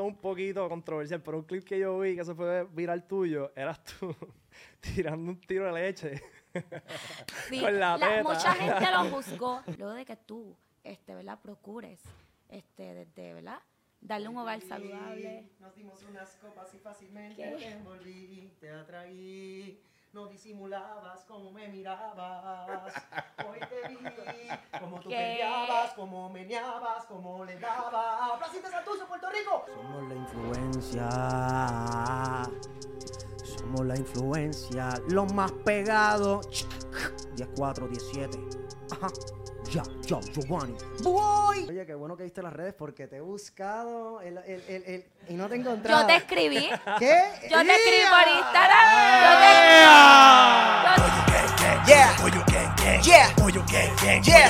esto es un poquito controversial, pero un clip que yo vi que se fue viral tuyo, eras tú tirando un tiro de leche. Sí, Con la teta. mucha gente lo juzgó luego de que tú, este, ¿verdad? Procures, este, desde, ¿verdad? Darle un hogar saludable. Nos dimos unas copas y fácilmente ¿Qué? te envolví, te atraí. No disimulabas como me mirabas. Hoy te vi, como tú ¿Qué? peleabas, como meneabas, como le dabas. Placita Santurce, Puerto Rico. Somos la influencia. Somos la influencia. Los más pegados. 10-4, 17. Ajá. Ya, ya, Giovanni. Voy. Oye, qué bueno que viste las redes porque te he buscado el, el, el, el- y no te he encontrado. Yo te escribí. ¿Qué? Yo te escribí por. Instagram. Yo te Yeah. Yeah. Yeah.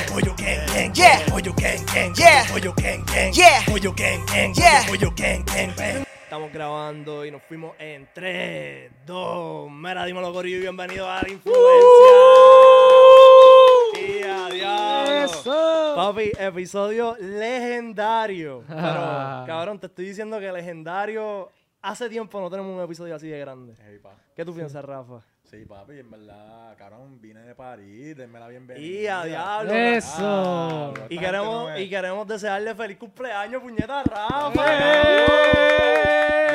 Yeah. Yeah. Yeah. Estamos grabando y nos fuimos en 3, 2. Mira, dímelo, Corillo, y bienvenido a la influencia. Y adiós. Papi, episodio legendario. Pero, cabrón, te estoy diciendo que legendario. Hace tiempo no tenemos un episodio así de grande. Hey, pa. ¿Qué tú piensas, Rafa? Sí, papi, en verdad, cabrón, vine de París, denme la bienvenida. Y a diablo. Eso. Ah, Y queremos, no y queremos desearle feliz cumpleaños, puñeta, Rafa.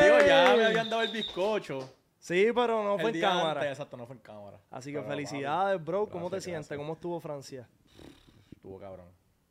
Digo, ya me habían dado el bizcocho. Sí, pero no fue el en día cámara. antes, exacto, no fue en cámara. Así que Pero, felicidades, bro. ¿Cómo te Gracias, sientes? gracias. ¿Cómo estuvo Francia? Estuvo cabrón.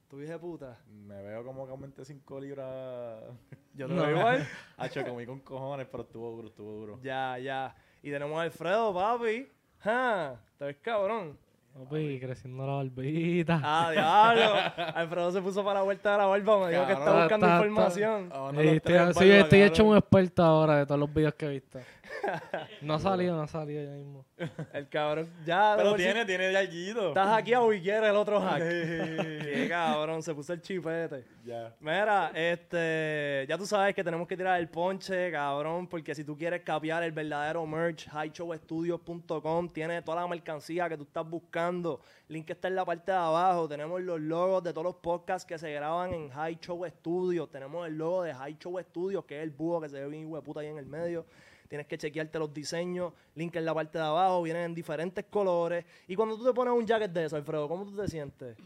Tu hija de puta. Me veo como que aumenté 5 libras. Yo te No. veo igual. Hacho, comí con cojones, pero estuvo duro, estuvo duro. Ya, ya. Y tenemos a Alfredo, papi. Ja, te ves cabrón. Papi, creciendo la barbita. Ah, diablo. Alfredo se puso para la vuelta de la barba. Me dijo que está buscando está- está- información. Ah, no, Sí, estoy, hecho un experto ahora de todos los videos que he visto. No ha salido, no ha salido ya mismo. El cabrón. Ya, Pero tiene, tiene de alguito. Estás hackeado y quiere el otro hack. Qué cabrón, se puso el chipete. Ya. Mira, este, ya tú sabes que tenemos que tirar el ponche, cabrón, porque si tú quieres capiar el verdadero merch, highshowstudios.com tiene toda la mercancía que tú estás buscando. Link está en la parte de abajo. Tenemos los logos de todos los podcasts que se graban en High Show Studios. Tenemos el logo de High Show Studios, que es el búho que se ve bien hueputa ahí en el medio. Tienes que chequearte los diseños. Link en la parte de abajo. Vienen en diferentes colores. Y cuando tú te pones un jacket de eso, Alfredo, ¿cómo tú te sientes?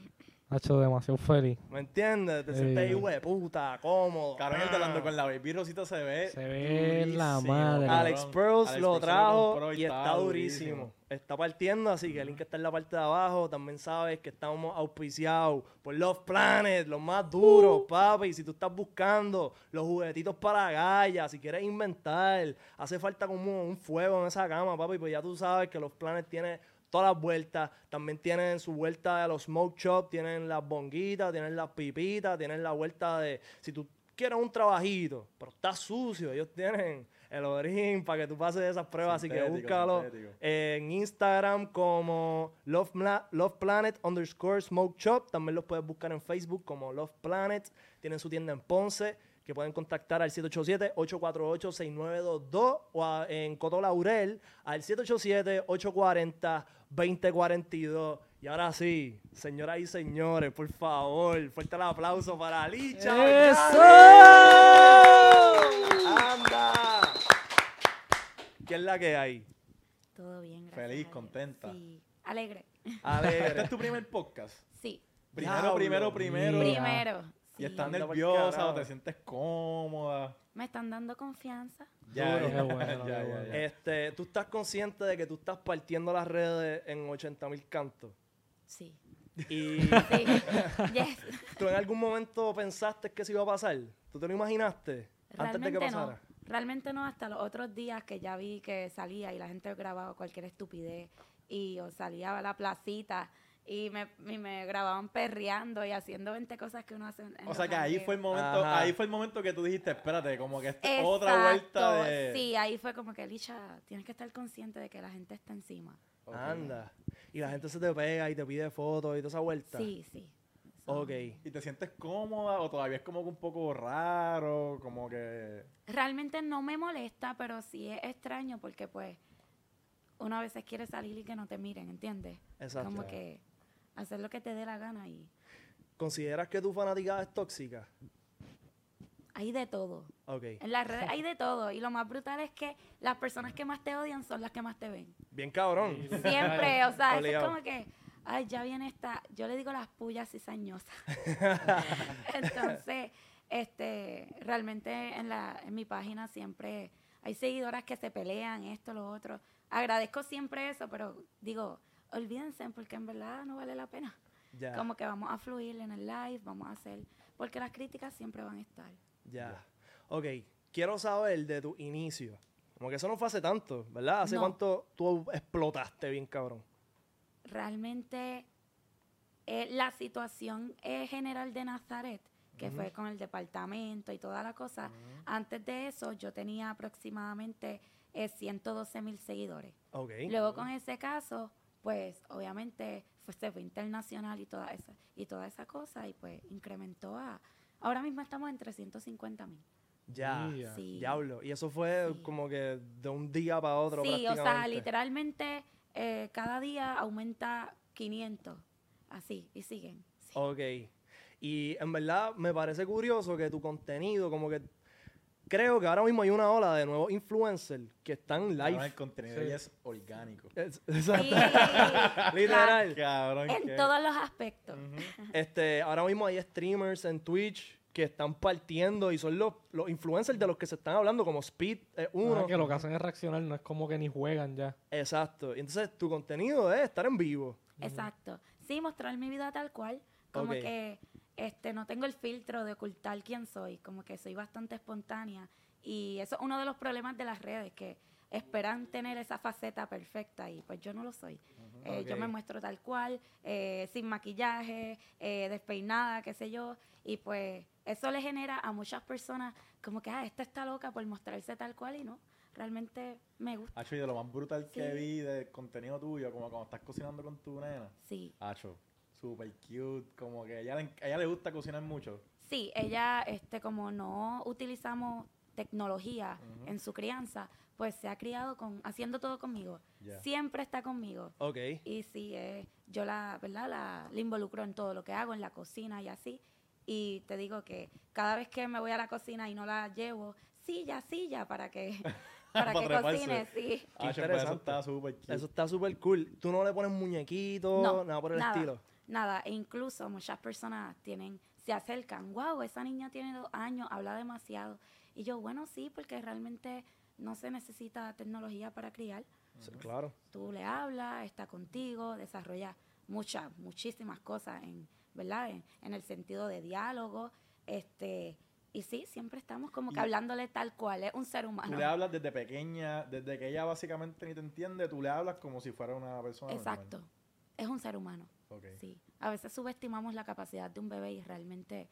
Ha hecho demasiado feliz. ¿Me entiendes? Te sientes ahí, Sí. hueputa, cómodo. De hablando con la baby Rosita se ve. Se ve la durísimo, madre. cabrón. Alex Pearls Alex lo trajo y está durísimo. Está partiendo, así que el link está en la parte de abajo. También sabes que estamos auspiciados por Love Planet, los más duros, papi. Si tú estás buscando los juguetitos para gallas, si quieres inventar, hace falta como un fuego en esa cama, papi. Pues ya tú sabes que Love Planet tiene todas las vueltas. También tienen su vuelta de los smoke shop, tienen las bonguitas, tienen las pipitas, tienen la vuelta de... Si tú quieres un trabajito, pero está sucio, ellos tienen el orín para que tú pases esas pruebas, así que búscalo sintético. en Instagram como Love, Love Planet underscore Smoke Shop. También los puedes buscar en Facebook como Love Planet. Tienen su tienda en Ponce, que pueden contactar al 787-848-6922 o a- en Coto Laurel al 787-840-2042. Y ahora sí, señoras y señores, por favor, fuerte el aplauso para Licha. Mercado. ¡Anda! ¿Qué es la que hay? Todo bien, gracias. Feliz, a contenta. Sí, alegre. ¿Este es tu primer podcast? Sí, Primero, Diablo. primero, primero. Primero. ¿Y sí. estás nerviosa o te sientes cómoda? Me están dando confianza. Ya, ya, bueno, ya, ya. Este, ¿Tú estás consciente de que tú estás partiendo las redes en 80 mil cantos? Sí. Y Sí. yes. tú en algún momento pensaste que eso iba a pasar. ¿Tú te lo imaginaste antes de que no. pasara? Realmente no, hasta los otros días que ya vi que salía y la gente grababa cualquier estupidez y salía a la placita y me, y me grababan perreando y haciendo 20 cosas que uno hace en O sea que ahí fue el momento, Ajá. ahí fue el momento que tú dijiste, espérate, como que esta es otra vuelta Exacto, de. Sí, ahí fue como que, Licha, tienes que estar consciente de que la gente está encima. Anda. Y la gente se te pega y te pide fotos y toda esa vuelta. Sí, sí. Eso- Ok. ¿Y te sientes cómoda o todavía es como que un poco raro? Como que. Realmente no me molesta, pero sí es extraño porque pues uno a veces quiere salir y que no te miren, ¿entiendes? Exacto. Como que hacer lo que te dé la gana y ¿Consideras que tu fanaticada es tóxica? hay de todo. Ok. En las redes hay de todo. Y lo más brutal es que las personas que más te odian son las que más te ven. Bien cabrón. Siempre, o sea, eso es como que, ay, ya viene esta, yo le digo las pullas cizañosas. Entonces, este, realmente en la, en mi página siempre hay seguidoras que se pelean, esto, lo otro. Agradezco siempre eso, pero digo, olvídense, porque en verdad no vale la pena. Ya. Como que vamos a fluir en el live, vamos a hacer, porque las críticas siempre van a estar. Ya. Ok. Quiero saber de tu inicio. Como que eso no fue hace tanto, ¿verdad? ¿Hace No. cuánto tú explotaste bien cabrón? realmente eh, la situación eh, general de Nazaret, que fue con el departamento y toda la cosa, antes de eso yo tenía aproximadamente eh, 112 mil seguidores. Ok. Luego con ese caso, pues obviamente fue, se fue internacional y toda esa y toda esa cosa y pues incrementó a... Ahora mismo estamos en 350 mil. Ya. Sí. Diablo. Y eso fue Sí. como que de un día para otro Sí, o sea, literalmente eh, cada día aumenta 500, así, y siguen. sí. Ok. Y en verdad me parece curioso que tu contenido, como que creo que ahora mismo hay una ola de nuevos influencers que están live. el contenido Sí. ya es orgánico. Es- exacto. Literal. Cabrón, en todos los aspectos. Este, ahora mismo hay streamers en Twitch que están partiendo y son los, los influencers de los que se están hablando, como Speed es uno. Ah, que lo que hacen es reaccionar, no es como que ni juegan ya. Exacto. Y entonces tu contenido es estar en vivo. Exacto. Sí, mostrar mi vida tal cual. Como que este no tengo el filtro de ocultar quién soy. Como que soy bastante espontánea. Y eso es uno de los problemas de las redes, que esperan tener esa faceta perfecta y pues yo no lo soy. Eh, Yo Ok. me muestro tal cual, eh, sin maquillaje, eh, despeinada, qué sé yo. Y pues eso le genera a muchas personas como que, ah, esta está loca por mostrarse tal cual y no. Realmente me gusta. Hacho, y de lo más brutal que Sí. vi de contenido tuyo, como cuando estás cocinando con tu nena. Sí. Hacho, super cute, como que a ella, le, a ella le gusta cocinar mucho. Sí, ella, este, como no utilizamos tecnología en su crianza, pues se ha criado con, haciendo todo conmigo. Ya. Siempre está conmigo. Ok. Y sí, eh, yo la, ¿verdad? La, la involucro en todo lo que hago, en la cocina y así. Y te digo que cada vez que me voy a la cocina y no la llevo, silla, silla, para que, para Pa' que cocine, sí. Hacho, eso interesante. está súper cute. Eso está súper cool. Tú no le pones muñequitos, No, nada por el nada, estilo. Nada, e incluso muchas personas tienen, se acercan, wow, esa niña tiene dos años, habla demasiado. Y yo, bueno, sí, porque realmente no se necesita tecnología para criar. Sí, Claro. Tú le hablas, está contigo, desarrolla muchas, muchísimas cosas en, ¿verdad? En, en el sentido de diálogo, este, y sí, siempre estamos como que Y- hablándole tal cual, es un ser Tú humano. le hablas desde pequeña, desde que ella básicamente ni te entiende, tú le hablas como si fuera una persona normal. Exacto, es un ser humano. Sí, a veces subestimamos la capacidad de un bebé y realmente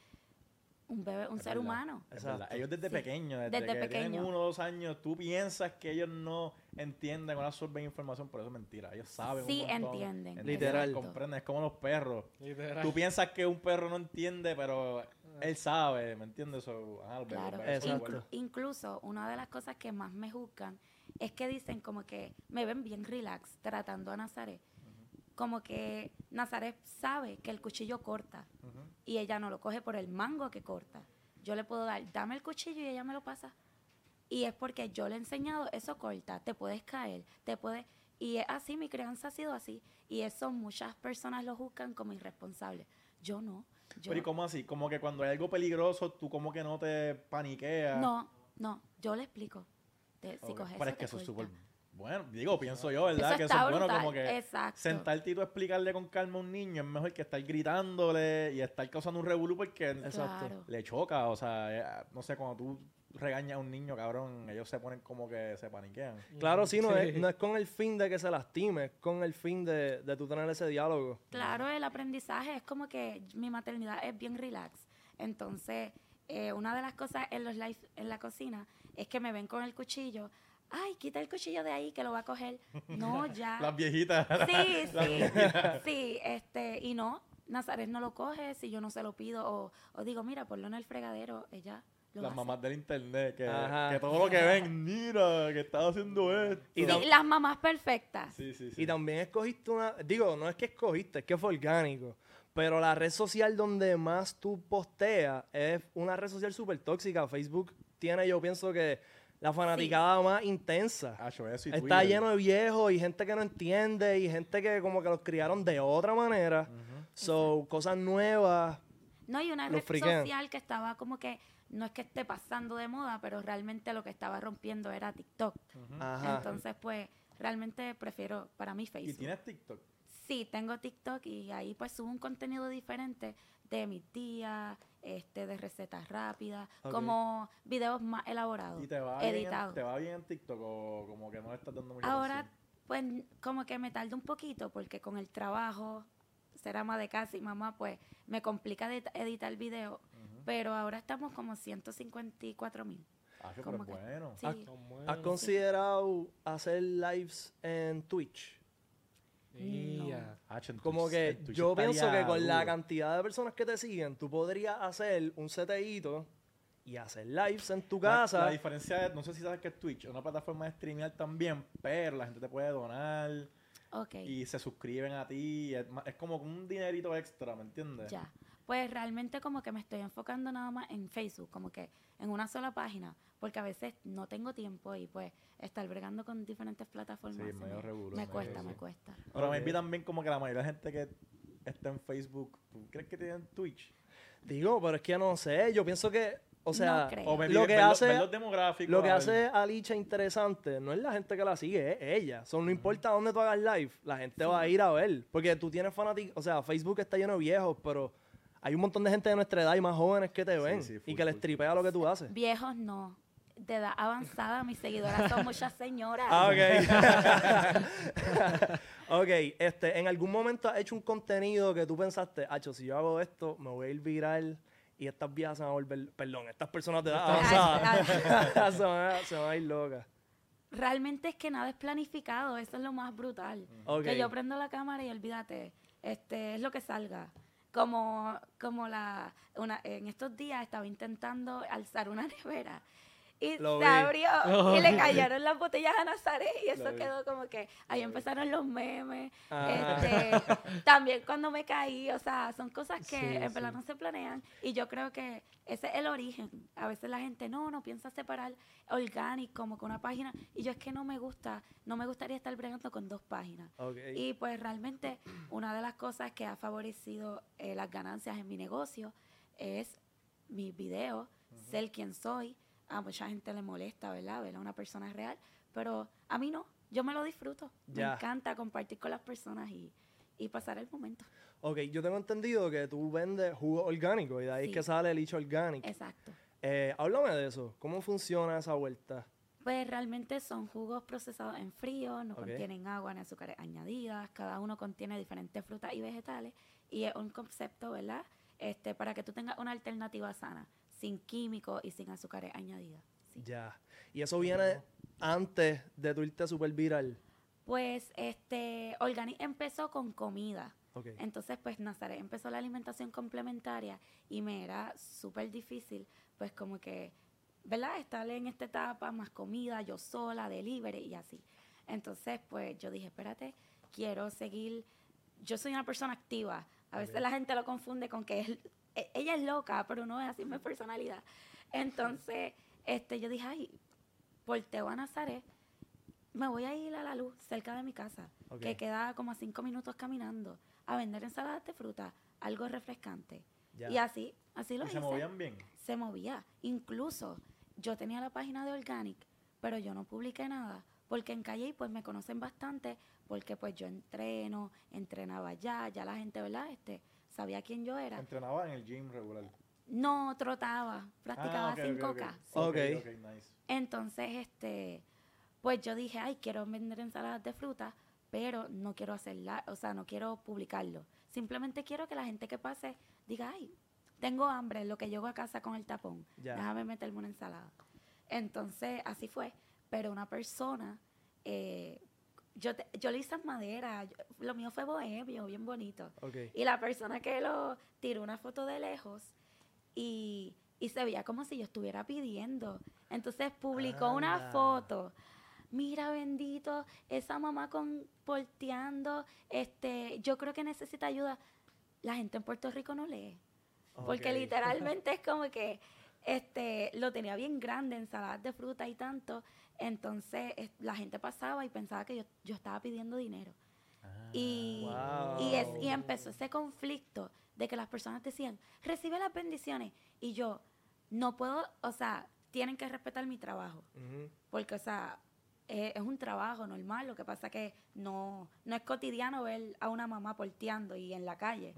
un bebé, un Es ser verdad. humano. Es verdad. Exacto. Ellos desde Sí. pequeños, desde, Desde que tienen pequeño. uno o dos años, tú piensas que ellos no entienden o no absorben información, pero eso es mentira. Ellos saben un Sí montón, entienden, Literal. Comprenden, es como los perros. Literal. Tú piensas que un perro no entiende, pero él sabe, ¿me entiendes? So, Claro. Inclu- incluso una de las cosas que más me juzgan es que dicen como que me ven bien relax tratando a Nazaret. Como que Nazaret sabe que el cuchillo corta y ella no lo coge por el mango que corta. Yo le puedo dar, dame el cuchillo y ella me lo pasa. Y es porque yo le he enseñado, eso corta, te puedes caer, te puedes... Y es así, mi crianza ha sido así. Y eso muchas personas lo juzgan como irresponsable. Yo no. Yo, Pero ¿y cómo así? Como que cuando hay algo peligroso, tú como que no te paniqueas. no, no, yo le explico. Te- si coges Pero es eso, que te eso es súper bueno. Digo, pienso yo, ¿verdad? Eso que eso es bueno como que exacto. sentarte y tú explicarle con calma a un niño es mejor que estar gritándole y estar causando un revolú porque. Claro. le choca. O sea, eh, no sé, cuando tú regañas a un niño, cabrón, ellos se ponen como que se paniquean. Claro, sí, no, Sí. Es, no es con el fin de que se lastime, es con el fin de, de tú tener ese diálogo. Claro, el aprendizaje es como que mi maternidad es bien relax. Entonces, eh, una de las cosas en los live en la cocina es que me ven con el cuchillo. Ay, quita el cuchillo de ahí que lo va a coger. No, ya. Las viejitas. Sí, sí. viejitas. Sí, este, y no, Nazaret no lo coge si yo no se lo pido o, o digo, mira, ponlo en el fregadero, ella lo Las hace. mamás del internet, que, todo lo que ven, mira, que está haciendo esto. Y Sí, las mamás perfectas. Sí, sí, sí. Y también escogiste una, digo, no es que escogiste, es que fue orgánico. Pero la red social donde más tú posteas es una red social súper tóxica. Facebook tiene, yo pienso que la fanaticada más intensa. Hacho, eso y Está Twitter. lleno de viejos y gente que no entiende y gente que como que los criaron de otra manera. Ujú. So, cosas nuevas. No, y una red friquean. social que estaba como que, no es que esté pasando de moda, pero realmente lo que estaba rompiendo era TikTok. Ajá. Entonces, pues, realmente prefiero para mí ¿Y Facebook. tienes TikTok? Sí, tengo TikTok y ahí pues subo un contenido diferente de mis días, este, de recetas rápidas, como videos más elaborados, ¿Y te va, bien en, editados. te va bien en TikTok o como que no le estás dando mucha Ahora, atención? pues, como que me tarda un poquito porque con el trabajo, ser ama de casa y mamá, pues, me complica edit- editar el video. Pero ahora estamos como 154 mil. Pero como es que- bueno. Sí. Ah. ¿Has considerado hacer lives en Twitch? Hacho, en Como que yo pienso que con la cantidad de personas que te siguen, tú podrías hacer un CTIto y hacer lives en tu casa. La, diferencia es, no sé si sabes que es Twitch, es una plataforma de streamear también, pero la gente te puede donar y se suscriben a ti. Es, es como un dinerito extra, ¿me entiendes? ya. Pues realmente como que me estoy enfocando nada más en Facebook, como que en una sola página, porque a veces no tengo tiempo y pues estar bregando con diferentes plataformas Sí, se medio me, cuesta, me cuesta. Pero me vi también como que la mayoría de la gente que está en Facebook, ¿tú crees que tienen Twitch? Digo, pero es que no sé, yo pienso que, o sea, No. O lo que los- hace- ver los demográficos. lo que hace a Licha interesante no es la gente que la sigue, es ella. So, no importa dónde tú hagas live, la gente va a ir a ver. Porque tú tienes fanáticos, o sea, Facebook está lleno de viejos, pero hay un montón de gente de nuestra edad y más jóvenes que te Sí, ven sí, y full, que les tripea lo que tú haces. Viejos no, de edad avanzada, mis seguidoras son muchas señoras. Ah, ok. ok, este, ¿en algún momento has hecho un contenido que tú pensaste, Hacho, si yo hago esto, me voy a ir viral y estas viejas se van a volver, perdón, estas personas de edad avanzada se, van a, se van a ir locas? Realmente es que nada es planificado, eso es lo más brutal. Ok. Que yo prendo la cámara y olvídate, este es lo que salga. Como, como la, una, en estos días estaba intentando alzar una nevera y Lo se vi. abrió Lo y le vi. cayeron las botellas a Nazaret y eso Lo quedó como que ahí empezaron los memes. Ah. Este, también cuando me caí, o sea, son cosas que Sí, en verdad sí. no se planean y yo creo que ese es el origen. A veces la gente no, no piensa separar orgánico como con una página y yo es que no me gusta, no me gustaría estar bregando con dos páginas. Y pues realmente una de las cosas que ha favorecido eh, las ganancias en mi negocio es mis videos, ser quien soy. A mucha gente le molesta, ¿verdad? Ver a una persona real, pero a mí no. Yo me lo disfruto. Ya. Me encanta compartir con las personas y, y pasar el momento. Ok, yo tengo entendido que tú vendes jugo orgánico y de ahí Sí. que sale el licho orgánico. Exacto. Eh, háblame de eso. ¿Cómo funciona esa vuelta? Pues realmente son jugos procesados en frío, no Ok. contienen agua ni azúcares añadidas, cada uno contiene diferentes frutas y vegetales y es un concepto, ¿verdad? Este, para que tú tengas una alternativa sana, sin químicos y sin azúcares añadidas. sí. Ya. Y eso viene antes de tu irte super viral. Pues este, Organic empezó con comida. Ok. Entonces, pues Nazaret empezó la alimentación complementaria y me era súper difícil, pues como que, ¿verdad? Estar en esta etapa, más comida, yo sola, delivery y así. Entonces, pues yo dije, espérate, quiero seguir, yo soy una persona activa. A veces la gente lo confunde con que es- e- ella es loca, pero no es así mi personalidad. Entonces, este, yo dije, ay, por Teo a Nazaret, me voy a ir a la luz cerca de mi casa, que queda como a cinco minutos caminando, a vender ensaladas de fruta, algo refrescante. Ya. Y así, así lo ¿Y hice. se movían bien? Se movía. Incluso yo tenía la página de Organic, pero yo no publiqué nada, porque en Calle pues me conocen bastante, porque pues yo entreno, entrenaba ya, ya la gente, ¿verdad? Este, sabía quién yo era. Entrenaba en el gym regular. No trotaba, practicaba Ah, ok, ok, 5K. ok. sí. Ok. Ok, ok, nice. Entonces, este, pues yo dije, ay, quiero vender ensaladas de fruta, pero no quiero hacerla, o sea, no quiero publicarlo. Simplemente quiero que la gente que pase diga, ay, tengo hambre, lo que llego a casa con el tapón, déjame meterme una ensalada. Entonces, así fue. Pero una persona, eh, yo, te- yo lo hice en madera, yo- lo mío fue bohemio, bien bonito. Ok. Y la persona que lo tiró una foto de lejos y, y se veía como si yo estuviera pidiendo. Entonces publicó una foto. Mira, bendito, esa mamá con porteando, este, yo creo que necesita ayuda. la gente en Puerto Rico no lee. Porque literalmente es como que este lo tenía bien grande, ensaladas de fruta y tanto. Entonces es- la gente pasaba y pensaba que yo, yo estaba pidiendo dinero. y, y, es, y empezó ese conflicto de que las personas decían, recibe las bendiciones. Y yo, no puedo, o sea, tienen que respetar mi trabajo. Porque, o sea, eh, es un trabajo normal. Lo que pasa que no, no es cotidiano ver a una mamá porteando y en la calle.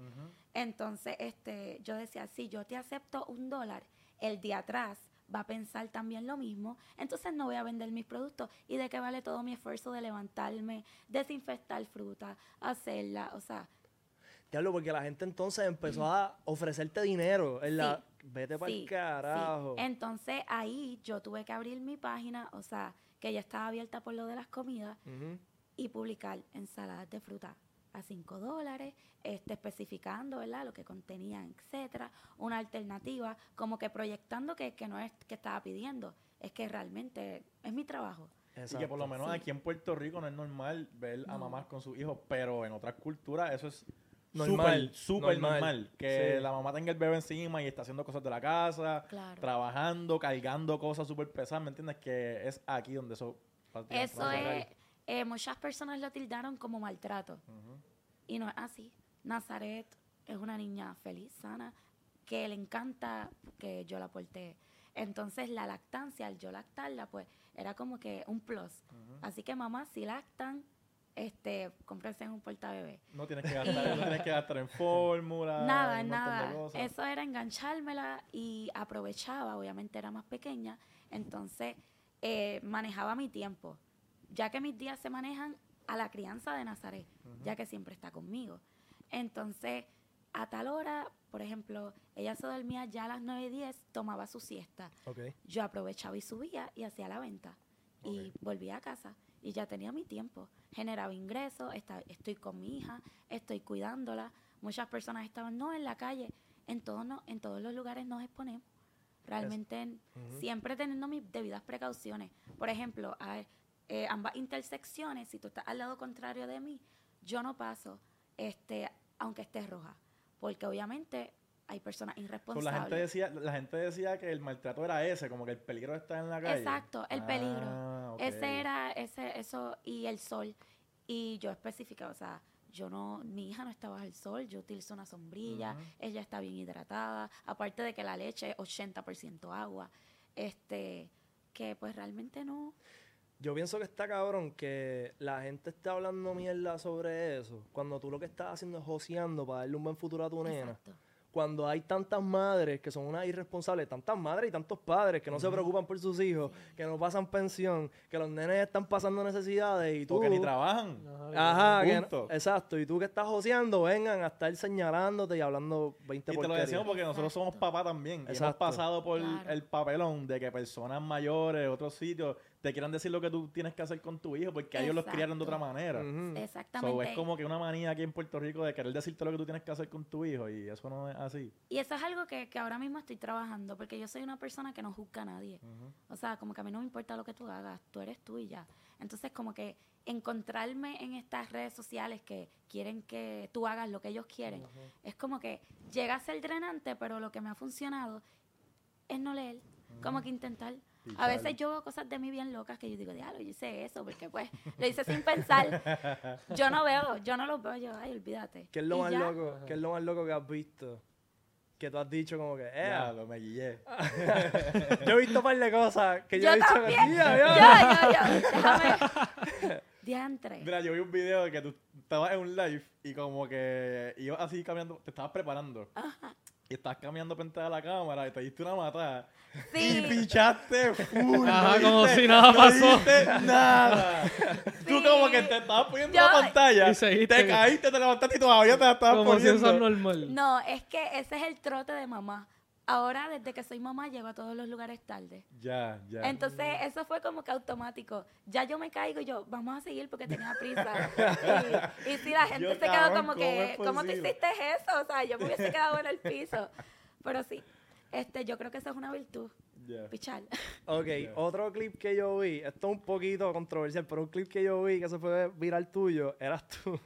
Entonces, este, yo decía, si yo te acepto un dólar, el de atrás va a pensar también lo mismo, entonces no voy a vender mis productos. ¿Y de qué vale todo mi esfuerzo de levantarme, desinfectar fruta, hacerla? O sea, Diablo, porque la gente entonces empezó a ofrecerte dinero. En la... Vete para sí, el sí. carajo. Entonces ahí yo tuve que abrir mi página, o sea, que ya estaba abierta por lo de las comidas, y publicar ensaladas de fruta a 5 dólares, este, especificando ¿verdad? lo que contenían, etcétera, una alternativa, como que proyectando que, que no es que estaba pidiendo, es que realmente es mi trabajo. Y que por lo menos Sí. aquí en Puerto Rico no es normal ver a No. mamás con sus hijos, pero en otras culturas eso es Normal, súper, normal. normal. Que Sí. la mamá tenga el bebé encima y está haciendo cosas de la casa, Claro. trabajando, cargando cosas súper pesadas, ¿me entiendes? Que es aquí donde eso... Eso es, eh, muchas personas lo tildaron como maltrato, y no es así. Nazaret es una niña feliz, sana, que le encanta que yo la porté. Entonces la lactancia, al yo lactarla, pues era como que un plus. Así que mamá, si lactan, este, cómprense un portabebé. No tienes que gastar, no tienes que gastar en fórmula, Nada, nada. Eso era enganchármela y aprovechaba, obviamente era más pequeña, entonces eh, manejaba mi tiempo, ya que mis días se manejan a la crianza de Nazaret, ya que siempre está conmigo. Entonces, a tal hora, por ejemplo, ella se dormía ya a las 9 y 10, tomaba su siesta. Yo aprovechaba y subía y hacía la venta. Y volvía a casa y ya tenía mi tiempo. Generaba ingresos, esta- estoy con mi hija, estoy cuidándola. Muchas personas estaban, no, en la calle. En todos, no, en todos los lugares nos exponemos. Realmente en- siempre teniendo mis debidas precauciones. Por ejemplo, a- eh, ambas intersecciones, si tú estás al lado contrario de mí, yo no paso, este, aunque esté roja. Porque obviamente hay personas So, irresponsables. la, gente decía, la gente decía que el maltrato era ese, como que el peligro está en la calle. Exacto, el peligro. Ah. Ese era, ese, eso, y el sol. Y yo especificaba, o sea, yo no, mi hija no está bajo el sol, yo utilizo una sombrilla, ella está bien hidratada, aparte de que la leche es 80% agua, este, que pues realmente no, Yo pienso que está cabrón que la gente esté hablando mierda sobre eso. Cuando tú lo que estás haciendo es joseando para darle un buen futuro a tu nena. exacto. Cuando hay tantas madres que son unas irresponsables, tantas madres y tantos padres que no se preocupan por sus hijos, que no pasan pensión, que los nenes están pasando necesidades y tú... Porque ni trabajan. Ajá, que no- exacto. Y tú que estás joseando, vengan a estar señalándote y hablando 20 Y te lo decimos porque nosotros somos papás también. Y hemos pasado por Claro. el papelón de que personas mayores, otros sitios, te quieran decir lo que tú tienes que hacer con tu hijo porque ellos los criaron de otra manera. Ujú. Exactamente. So, es como que una manía aquí en Puerto Rico de querer decirte lo que tú tienes que hacer con tu hijo y eso no es así. Y eso es algo que, que ahora mismo estoy trabajando, porque yo soy una persona que no juzga a nadie. O sea, como que a mí no me importa lo que tú hagas, tú eres tú y ya. Entonces, como que encontrarme en estas redes sociales que quieren que tú hagas lo que ellos quieren, es como que llega a ser drenante, pero lo que me ha funcionado es no leer, como que intentar. A veces yo veo cosas de mí bien locas que yo digo, diablo, yo hice eso, porque pues lo hice sin pensar. Yo no veo, yo no los veo, yo, ay, olvídate. ¿Qué es lo Y más ya. loco? ¿Qué es lo más loco que has visto? Que tú has dicho como que, eh, lo me guillé. yo he visto un par de cosas que yo, Yo he dicho también. que, "Ya, Yo, ya". yo, yo, déjame. Diantre. Mira, yo vi un video de que tú estabas en un live y como que ibas así caminando, te estabas preparando. Y estabas caminando frente a la cámara y te diste una matada. Y Sí. pichaste full. Ajá, no como dijiste- si nada no pasó. dijiste nada. Tú como que te estabas poniendo Yo- la pantalla. Y seguiste. te caíste, te levantaste y todavía te la estabas Como si poniendo. eso es normal. No, es que ese es el trote de mamá. Ahora, desde que soy mamá, llego a todos los lugares tarde. Ya, ya. Entonces, eso fue como que automático. Ya yo me caigo y yo, vamos a seguir porque tenía prisa. y, y si la gente Yo, se quedó como ¿cómo que, es ¿cómo posible? hiciste eso? O sea, yo me hubiese quedado en el piso. Pero sí, este, yo creo que eso es una virtud, Ya. pichar. Ok, otro clip que yo vi, esto es un poquito controversial, pero un clip que yo vi que se fue viral tuyo, eras tú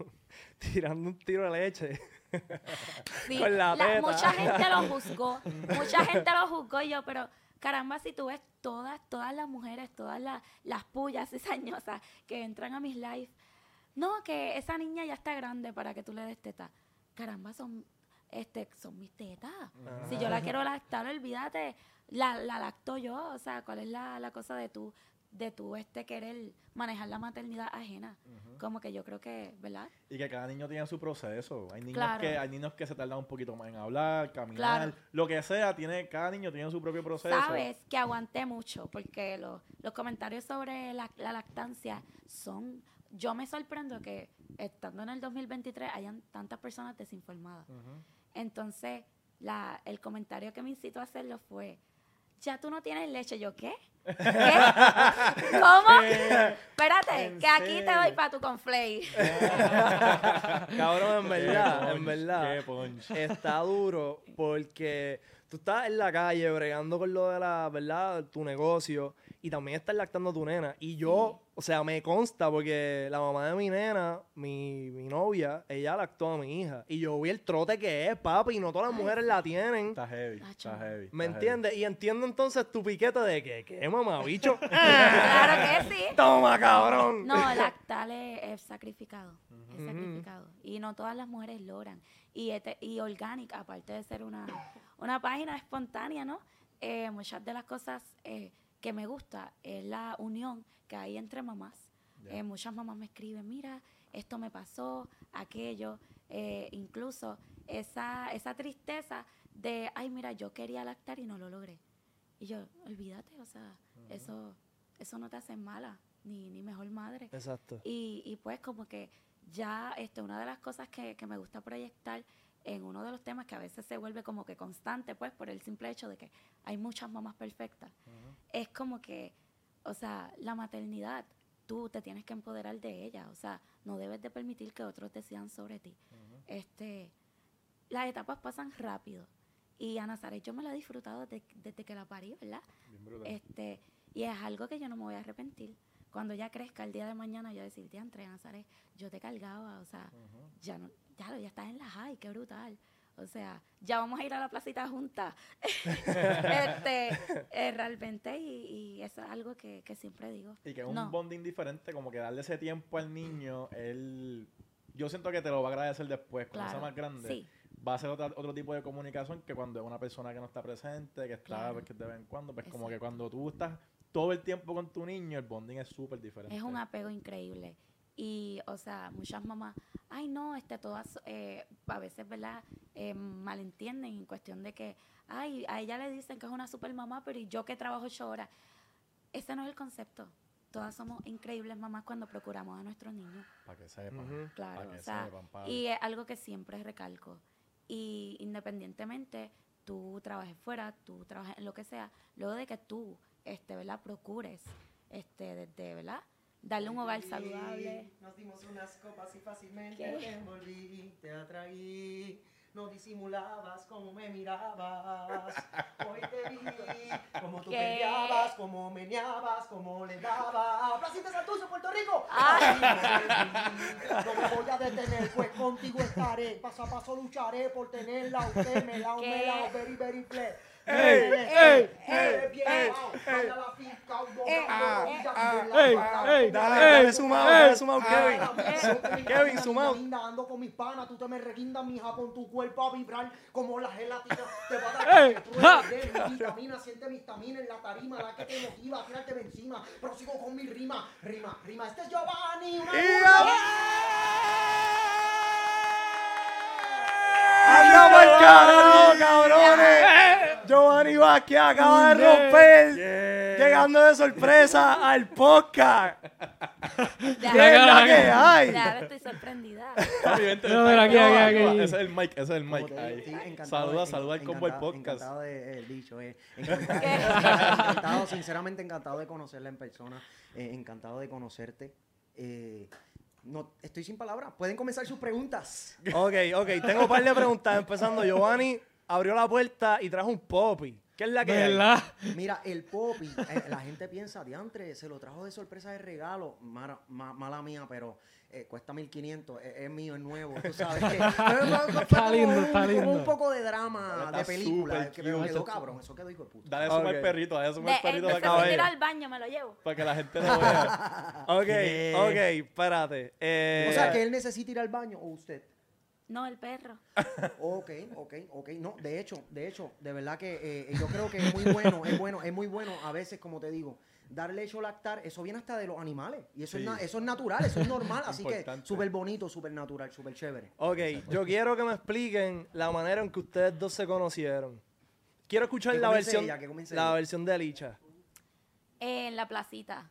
tirando un tiro de leche. Sí, Con la teta. mucha gente lo juzgó, mucha gente lo juzgó y yo, pero caramba, si tú ves todas, todas las mujeres, todas las, las pullas cizañosas que entran a mis lives, no, que esa niña ya está grande para que tú le des teta. Caramba, son, este, son mis tetas. Si yo la quiero lactar, olvídate, la, la lacto yo. O sea, ¿cuál es la, la cosa de tú, de tú este querer manejar la maternidad ajena? Como que yo creo que, ¿verdad? Y que cada niño tiene su proceso. Hay niños, Claro. que, hay niños que se tardan un poquito más en hablar, caminar, Claro. lo que sea, tiene, cada niño tiene su propio proceso. Sabes que aguanté mucho porque los, los comentarios sobre la, la lactancia son... Yo me sorprendo que estando en el 2023 hayan tantas personas desinformadas. Entonces, la, el comentario que me incitó a hacerlo fue, ya tú no tienes leche. Yo, ¿qué? ¿Qué? ¿Cómo? Espérate, ¿En que aquí te doy para tu conflay. Cabrón, en Qué verdad, en verdad. qué punch. Está duro porque tú estás en la calle bregando con lo de la, ¿verdad? Tu negocio y también estás lactando a tu nena. Y yo, o sea, me consta porque la mamá de mi nena, mi, mi novia, ella lactó a mi hija. Y yo vi el trote que es, papi, y no todas las mujeres la tienen. Está heavy, Nacho. está heavy. ¿Me está entiendes? Y entiendo entonces tu piquete de que, ¿qué, mamá, bicho? claro que sí. Toma, cabrón. No, lactar es, es sacrificado. Es sacrificado. Y no todas las mujeres logran. Y, este- y orgánica, aparte de ser una, una página espontánea, ¿no? Eh, muchas de las cosas eh, que me gusta es la unión que hay entre mamás. Eh, muchas mamás me escriben, mira, esto me pasó, aquello. Eh, incluso esa, esa tristeza de, ay, mira, yo quería lactar y no lo logré. Y yo, olvídate, o sea, eso, eso no te hace mala, ni, ni mejor madre. Exacto. Y, y pues como que ya este, una de las cosas que, que me gusta proyectar en uno de los temas que a veces se vuelve como que constante, pues por el simple hecho de que hay muchas mamás perfectas, es como que, o sea, la maternidad, tú te tienes que empoderar de ella, o sea, no debes de permitir que otros decidan sobre ti. este, las etapas pasan rápido. Y a Nazaret yo me la he disfrutado desde, desde que la parí, ¿verdad? Bien. Este, y es algo que yo no me voy a arrepentir. Cuando ella crezca el día de mañana, yo decir, tía, entre Nazaret, yo te cargaba, o sea, ya no, ya, ya estás en la high, qué brutal. O sea, ya vamos a ir a la placita juntas. este, eh, realmente, y, y eso es algo que, que siempre digo. Y que es un bonding diferente, como que darle ese tiempo al niño, él... Yo siento que te lo va a agradecer después, cuando sea más grande. sí. Va a ser otra- otro tipo de comunicación que cuando es una persona que no está presente, que está Claro. pues, que de vez en cuando. Pues como que cuando tú estás todo el tiempo con tu niño, el bonding es súper diferente. Es un apego increíble. Y, o sea, muchas mamás, ay, no, este, todas, eh, a veces, ¿verdad? Eh, malentienden en cuestión de que, ay, a ella le dicen que es una super mamá, pero ¿y yo que trabajo ocho horas? Ese no es el concepto. Todas somos increíbles mamás cuando procuramos a nuestros niños. Para que sepan. Ujú. Claro, Para que o sea, sepan, pa. y es algo que siempre recalco. Y independientemente tú trabajes fuera, tú trabajes en lo que sea, luego de que tú, este, ¿verdad? Procures, este, desde, ¿verdad? Darle un hogar saludable. Nos dimos unas copas y fácilmente ¿Qué? te envolví, te atraí. No disimulabas como me mirabas. Hoy te vi, como tú ¿Qué? peleabas, como meneabas, como le dabas. Placita Santurce, Puerto Rico. Ay. Así No me voy a detener, pues contigo estaré. Paso a paso lucharé por tenerla. Usted me la, me la, very, very play. ¡Ey, ey, dale, sumado, dale sumado, Kevin. Kevin, sumado. Ando con mis panas, tú te me reguindas, mija, con tu cuerpo a vibrar como la gelatina. Te va a dar mi vitamina, siente mi estamina en la tarima, la que te motiva de encima. Prosigo con mi rima, rima, rima. Este es Giovanni, una ¡Anda pa'l carajo, cabrones! Giovanni Vázquez acaba de romper, llegando de sorpresa al podcast. ¿Qué es la que hay? Ya estoy sorprendida. No, vente, pero aquí, vente, aquí, vente, aquí. Ese es el mic, ese es el mic. ahí. Saluda, de- saluda al combo el encantado- podcast. Encantado de, el bicho, eh. Encantado, encantado, sinceramente encantado de conocerla en persona. eh, encantado de conocerte. Eh, no, estoy sin palabras. Pueden comenzar sus preguntas. Ok, ok, tengo un par de preguntas. Empezando, Giovanni abrió la puerta y trajo un popi. ¿Qué es la que hay? ¿Verdad? Mira, el Poppy, eh, la gente piensa, diantre, se lo trajo de sorpresa de regalo. Mara- ma- mala mía, pero eh, cuesta 1500, es, es mío, es nuevo, tú sabes. que- Está lindo, como está un- lindo. Como un poco de drama Está de película, que pero cute. quedó cabrón, eso quedó hijo de puta. Dale suma Ok. al perrito, dale suma De, al perrito de acá. ir al baño, me lo llevo. Para que la gente lo vea. Ok, ok, espérate. Eh, O sea, que él necesita ir al baño o usted. No, el perro. Ok, ok, ok. No, de hecho, de hecho, de verdad que eh, yo creo que es muy bueno, es bueno, es muy bueno a veces, como te digo, dar leche o lactar, eso viene hasta de los animales. Y eso, Sí. es, na- eso es natural, eso es normal. así que súper bonito, súper natural, súper chévere. Ok, yo quiero que me expliquen la manera en que ustedes dos se conocieron. Quiero escuchar la versión, ella, la versión de Licha. En la placita.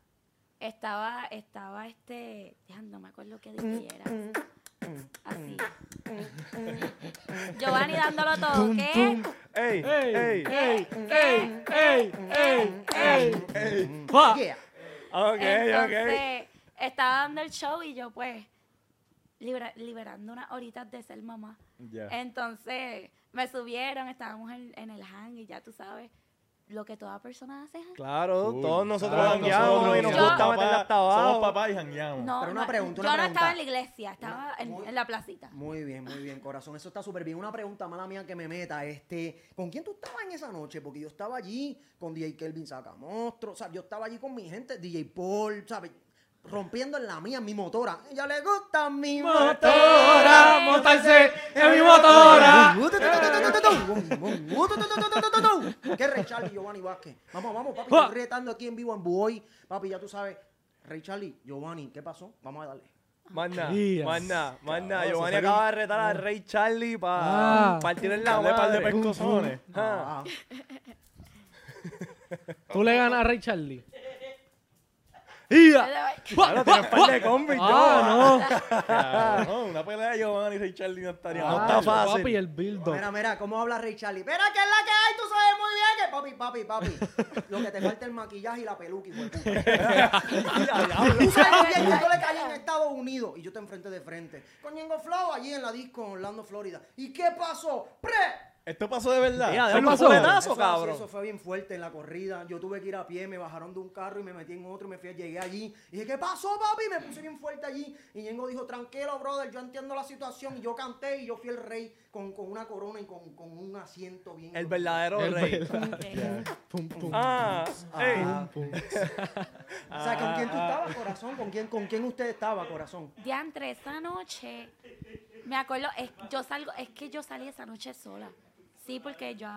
Estaba, estaba este. Ya no me acuerdo qué día era. Así. Giovanni dándolo todo. ¿Qué? ¡Ey! ¡Ey! ¡Ey! ¡Ey! ¡Ey! ¡Ey! ¡Ey! ¡Ey! Yeah. Ok, ok. Entonces, estaba dando el show y yo, pues, libera- liberando unas horitas de ser mamá. Ya. Entonces, me subieron, estábamos en, en el hang y ya tú sabes lo que toda persona hace. hang. Claro, todos nosotros Claro, jangueamos y nos somos gusta papás- meterla hasta Somos papás y jangueamos. No, Pero una yo no estaba en la iglesia, estaba en, muy- en la placita. Muy bien, muy bien, corazón. Eso está súper bien. Una pregunta mala mía que me meta. Este, ¿Con quién tú estabas en esa noche? Porque yo estaba allí con DJ Kelvin Sacamostro. O sea, yo estaba allí con mi gente, DJ Paul, ¿sabes? Rompiendo en la mía, en mi motora. Ella le gusta mi Motora, montarse en mi motora. ¿Qué Ray Charlie Giovanni Vázquez? Vamos, vamos, papi, estoy retando aquí en vivo en Boy. Papi, ya tú sabes. Ray Charlie, Giovanni, ¿qué pasó? Vamos a darle. Más nada. Cabrón, Giovanni acaba de retar a Rey Charlie para Ah. partir en la Dale par de madre. pescozones. Ah. Ah, ¿Tú le ganas a Ray Charlie? Ahora tienes par de combis, Ah, Cabrón, una pelea de Giovanni y Ray Charlie no estaría No mal. está fácil. Papi, el build Mira, mira, ¿cómo habla Ray Charlie? Mira, que es la que hay, tú sabes muy bien que... Papi, papi, papi. Lo que te falta es el maquillaje y la peluca, hijo de puta. Tú sabes muy bien que yo le caí en Estados Unidos y yo te enfrenté de frente. Con Ñengo Flow allí en la disco en Orlando, Florida. ¿Y qué pasó? ¡Pre! Esto pasó de verdad. Mira, ¿Qué déjame un pasó? así, cabrón. eso fue bien fuerte en la corrida. Yo tuve que ir a pie, me bajaron de un carro y me metí en otro y me fui, llegué allí. Y dije, ¿qué pasó, papi? Me puse bien fuerte allí. Y Ñengo dijo, tranquilo, brother, yo entiendo la situación. Y yo canté y yo fui el rey con, con una corona y con, con un asiento bien. El verdadero El rey. Pum, pum. Ah, ey. Ah. O sea, ¿con quién tú estabas, corazón? ¿Con quién, con quién usted estaba, corazón? Diantre, esa noche, me acuerdo, es, yo salgo, es que yo salí esa noche sola. Sí, porque yo,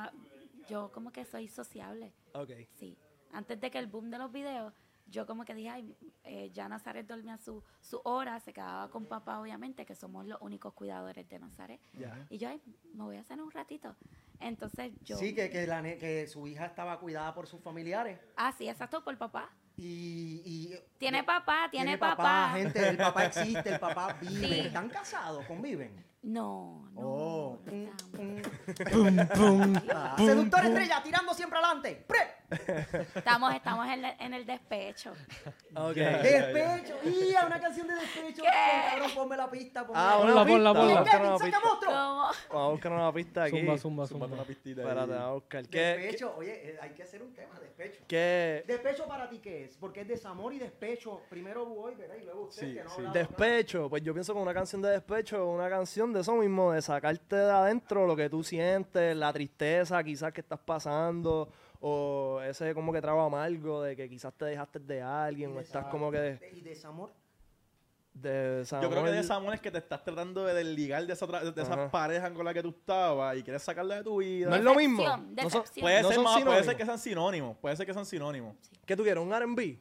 yo como que soy sociable. Ok. Sí. Antes de que el boom de los videos, yo como que dije, ay, eh, ya Nazaret dormía su, su hora, se quedaba con papá, obviamente, que somos los únicos cuidadores de Nazaret. Ya. Y yo, ay, me voy a hacer un ratito. Entonces yo... Sí, que, que, la que su hija estaba cuidada por sus familiares. Ah, sí, exacto, por papá. Y, y- Tiene papá, tiene, papá. papá. gente, el papá existe, el papá vive. Sí. ¿Están casados? ¿Conviven? No, no. Oh. no. Pum, pum. Ah, seductor estrella, tirando siempre adelante. ¡Pre! Estamos, estamos en, el- en el despecho. Ok. Despecho. ¡Y una canción de despecho! ¿Qué? Cabrón, ponme la pista. Ponme Ah, la Ponla, ponla. Vamos a buscar una pista. monstruo. ¿Cómo? Vamos a buscar una pista aquí. Zumba, zumba, una pistita ahí. Espérate, vamos a buscar. ¿Qué, Despecho. Oye, eh, hay que hacer un tema, despecho. qué, ¿Despecho para ti qué es? Porque es desamor y despecho. Primero voy, ¿verdad? Y luego usted, Sí, que no ha sí. hablado Despecho, pues yo pienso que una canción de despecho, una canción de eso mismo, de sacarte de adentro lo que tú sientes, la tristeza quizás que estás pasando, o ese como que trago amargo de que quizás te dejaste de alguien, o estás como que de. ¿Y desamor? de Yo creo que desamor. de desamor es que te estás tratando de desligar de, esa, tra- de esas parejas con las que tú estabas y quieres sacarla de tu vida. No es lo mismo. Decepción, No son- decepción. Puede, no ser son más- puede sinónimos. ser que sean sinónimos. Puede ser que sean sinónimos. ¿Qué tú quieres? ¿Un R&B?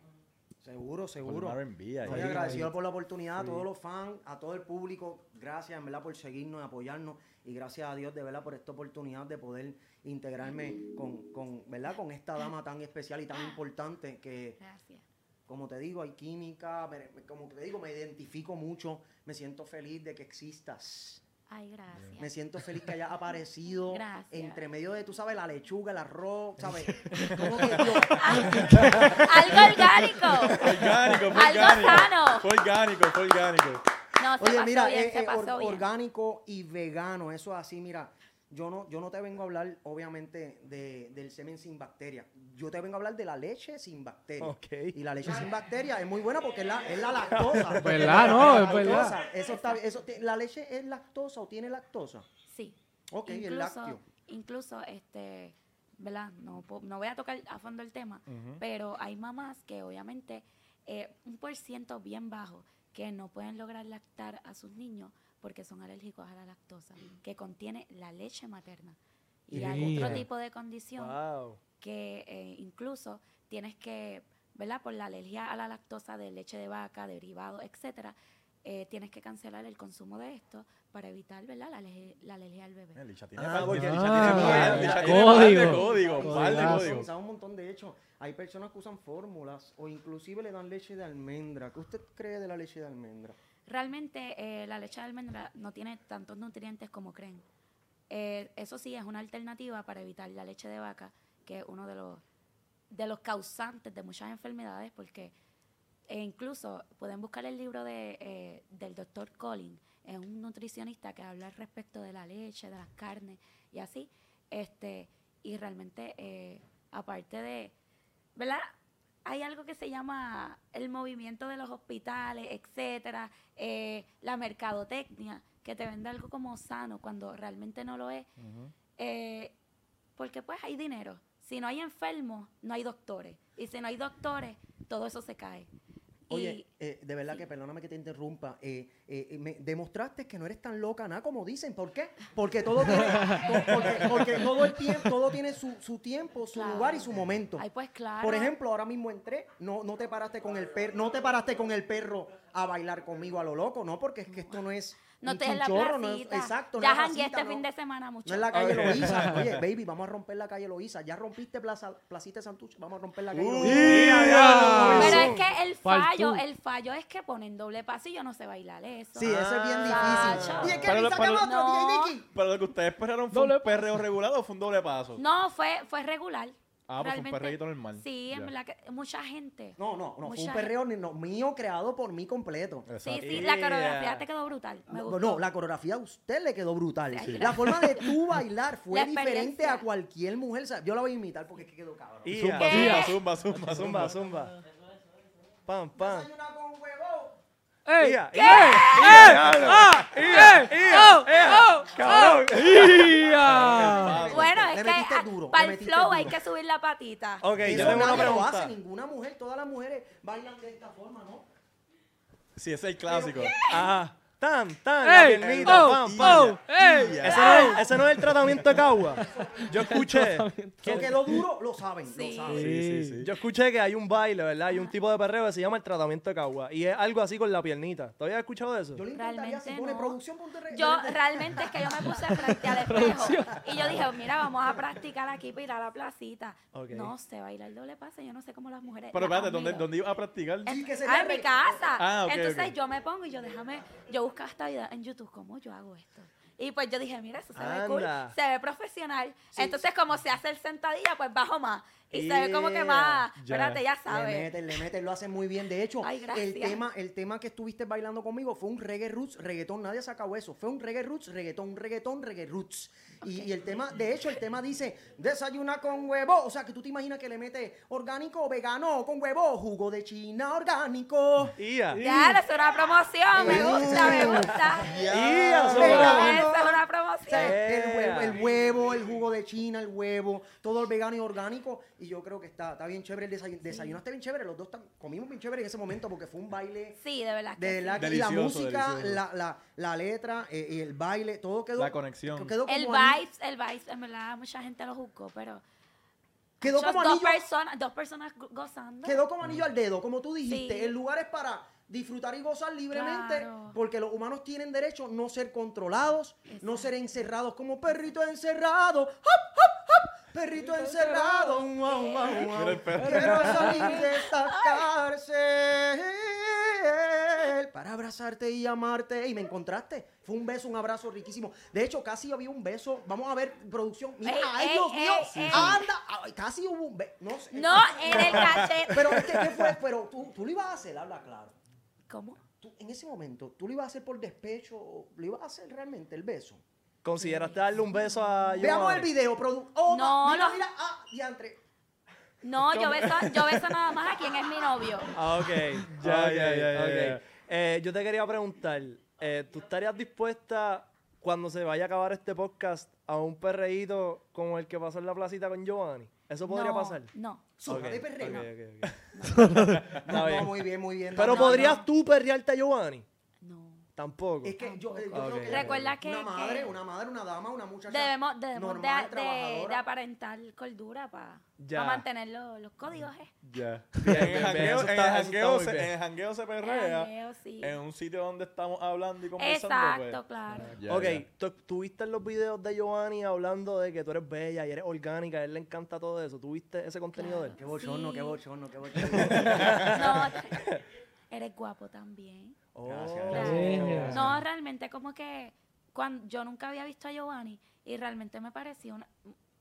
Seguro, seguro. Con R&B ahí. Estoy Ahí, agradecido por la oportunidad a todos los fans, a todo el público. Gracias, en verdad, por seguirnos y apoyarnos. Y gracias a Dios, de verdad, por esta oportunidad de poder integrarme con, con, ¿verdad? con esta dama tan especial y tan importante que, Gracias. como te digo, hay química. como te digo, me identifico mucho. Me siento feliz de que existas. Ay, gracias. Me siento feliz que hayas aparecido Gracias. entre medio de, tú sabes, la lechuga, el arroz, ¿sabes? Como que Dios, Algo orgánico. Orgánico, fue Algo orgánico. sano. Fue orgánico, fue orgánico. No, se Oye, pasó mira, bien, eh, se eh, pasó or- bien. orgánico y vegano, eso es así, mira. Yo no, yo no te vengo a hablar, obviamente, de, del semen sin bacteria. Yo te vengo a hablar de la leche sin bacteria. Y la leche sin bacteria es muy buena porque es la, es la lactosa. ¿Verdad? No, La es verdad. lactosa, Eso está, eso, ¿La leche es lactosa o tiene lactosa? Sí. Ok, el incluso, lácteo. incluso este, ¿verdad? No, no voy a tocar a fondo el tema, pero hay mamás que obviamente eh, un por ciento bien bajo que no pueden lograr lactar a sus niños porque son alérgicos a la lactosa, que contiene la leche materna. Y hay otro Yeah. tipo de condición Wow. que eh, incluso tienes que, ¿verdad? Por la alergia a la lactosa de leche de vaca, derivados, etcétera, eh, tienes que cancelar el consumo de esto para evitar, ¿verdad? La, alergia- la alergia al bebé. Eh, Licha tiene Ah, porque Licha Licha tiene código. tiene código, un montón de hecho. Hay personas que usan fórmulas o inclusive le dan leche de almendra. ¿Qué usted cree de la leche de almendra? Realmente eh, la leche de almendra no tiene tantos nutrientes como creen. Eh, eso sí, es una alternativa para evitar la leche de vaca, que es uno de los, de los causantes de muchas enfermedades, porque e incluso pueden buscar el libro de, eh, del doctor Collins, es un nutricionista que habla al respecto de la leche, de las carnes y así. este Y realmente, eh, aparte de, ¿verdad? Hay algo que se llama el movimiento de los hospitales, etcétera, eh, la mercadotecnia, que te vende algo como sano cuando realmente no lo es. Eh, porque pues hay dinero. Si no hay enfermos, no hay doctores. Y si no hay doctores, todo eso se cae. Oye, eh, de verdad sí. que perdóname que te interrumpa. eh, eh, eh, me demostraste que no eres tan loca, nada como dicen. ¿Por qué? Porque todo tiene, to- porque, porque todo el tiempo, todo tiene su, su tiempo, su Claro. lugar y su momento. Ay, pues claro. Por ejemplo, ahora mismo entré, no, no te paraste con el perro, no te paraste con el perro a bailar conmigo a lo loco, no, porque es que esto no es no un te en la no es- placita. exacto, no Ya jangué placita, este no. fin de semana mucho. No es la calle Loíza. Oye, baby, vamos a romper la calle Loíza. Ya rompiste plaza, Placita de Santucho, vamos a romper la calle Uh, Loíza. ¡Ya! Pero es que el Faltú. fallo, el fallo es que ponen doble paso y yo no sé bailar eso. Sí, eso es bien difícil. Y es que Pero- pero- ¿qué otro? No. DJ Nicky. Pero lo que ustedes esperaron fue Doble un perreo regular o fue un doble paso. No, fue, fue regular. Ah, pues un perreíto normal. Sí, en verdad que mucha gente. No, no, no, fue un perreo ni- no, mío creado por mí completo. Sí, Exacto. sí, la Yeah. coreografía te quedó brutal. Me No, gustó. no, la coreografía a usted le quedó brutal. Sí. La forma de tú bailar fue La diferente a cualquier mujer. Yo la voy a imitar porque es que quedó cabrón. Y Zumba, zumba, zumba, zumba, Zumba, zumba. Pam, pam. Ia, ¡Ey! ¡Ah! ¡Oh! ¡Oh! ¡Ya! Bueno, es que para el flow hay que subir la patita. Ok, yo tengo una pregunta. hace, ninguna mujer, todas las mujeres bailan de esta forma, ¿no? Sí, ese es el clásico. Ajá. Tan, tan, la piernita, ¡Oh! pam, pam. ¡Oh! Ese no, es, ese no es el tratamiento de Cagua. Yo escuché. Que quedó duro, lo saben, Sí. lo saben. Sí, sí, sí. Yo escuché que hay un baile, ¿verdad? Hay un tipo de perreo que se llama el tratamiento de Cagua. Y es algo así con la piernita. ¿Todavía has escuchado de eso? Yo Realmente si pone no. producción, Yo re- realmente es que yo me puse frente al espejo y yo dije, mira, vamos a practicar aquí para ir a la placita. Ok. No sé bailar doble paso, yo no sé cómo las mujeres. Pero espérate, ¿dónde. ¿dónde ibas a practicar? En, Sí, que se ah, en mi casa. Ah, ok, Entonces ok. yo me pongo y yo déjame, yo buscaba esta vida en YouTube, ¿cómo yo hago esto? Y pues yo dije, mira, eso se ve cool, Anda. se ve profesional. Entonces como se hace el sentadilla, pues bajo más. Y se ve como que Yeah. más, Ya. espérate, ya Le sabes. meten, le meten, lo hacen muy bien. De hecho, Ay, el tema, el tema que estuviste bailando conmigo fue un reggae roots, reggaetón. Nadie ha sacado eso. Fue un reggae roots, reggaetón, reggaetón, reggae roots. Y, y el tema, de hecho, el tema dice desayuna con huevo. O sea, que tú te imaginas que le metes orgánico o vegano con huevo, jugo de China orgánico. Ia. Ya, eso es una promoción, me gusta, me gusta. Eso es una O promoción. sea, el, Yeah. huevo, el huevo, el jugo de China, el huevo, todo el vegano y orgánico. Y yo creo que está, está bien chévere el desayuno. Desayunaste bien chévere. Los dos tam- comimos bien chévere en ese momento porque fue un baile. Sí, de verdad De sí. verdad y la música, la, la, la letra, eh, y el baile, todo quedó. La conexión. Quedó como El vibes, el vibes, en verdad mucha gente lo juzgó, pero Quedó como dos anillo. personas, dos personas go- gozando. Quedó como anillo al dedo, como tú dijiste. Sí. El lugar es para disfrutar y gozar libremente, Claro. porque los humanos tienen derecho a no ser controlados, no ser encerrados como perrito encerrado. ¡Hop, hop, hop! Perrito encerrado. El perro. Quiero salir de esta cárcel para abrazarte y amarte. Y me encontraste. Fue un beso, un abrazo riquísimo. De hecho, casi había un beso. Vamos a ver, producción. Mira, Ey, ay, ey, Dios mío. Anda. Ay, casi hubo un beso. No sé. No, en el cachete. Pero es que, ¿qué fue? Pero tú, tú lo ibas a hacer, habla claro. ¿Cómo? Tú, en ese momento, ¿tú lo ibas a hacer por despecho lo ibas a hacer realmente el beso? ¿Consideraste darle un beso a Giovanni? Veamos el video, produ... Oh, No, mira, no. mira, ah, diantre. No, yo beso, yo beso nada más a quien es mi novio. Ah, ok. Ya, Ok, ya, ya, ya. Eh, yo te quería preguntar, eh, ¿tú estarías dispuesta cuando se vaya a acabar este podcast a un perreíto como el que pasó en la placita con Giovanni? ¿Eso podría No, pasar? No. Zona de perreo. ok, ok, ok. No, muy bien, muy bien. Pero No, ¿podrías no. tú perrearte a Giovanni? Tampoco. Es que yo, yo creo que Recuerda que- una madre, que- una madre, una dama, una muchacha Debemos, debemos de, normal, de- trabajadora. de aparentar cordura para Ya. mantener lo- los códigos. ¿eh? Ya. En el jangueo, en el jangueo se, en el jangueo se El perrea. jangueo, sí. En un sitio donde estamos hablando y conversando. Exacto, pues, claro. ya, ok, ya. ¿tú, tú viste en los videos de Giovanni hablando de que tú eres bella y eres orgánica, a él le encanta todo eso. ¿Tú viste ese contenido de él? Qué bochorno, Sí. qué bochorno, qué bochorno. No, eres guapo también. Oh. Gracias. No, realmente como que cuando yo nunca había visto a Giovanni y realmente me pareció una,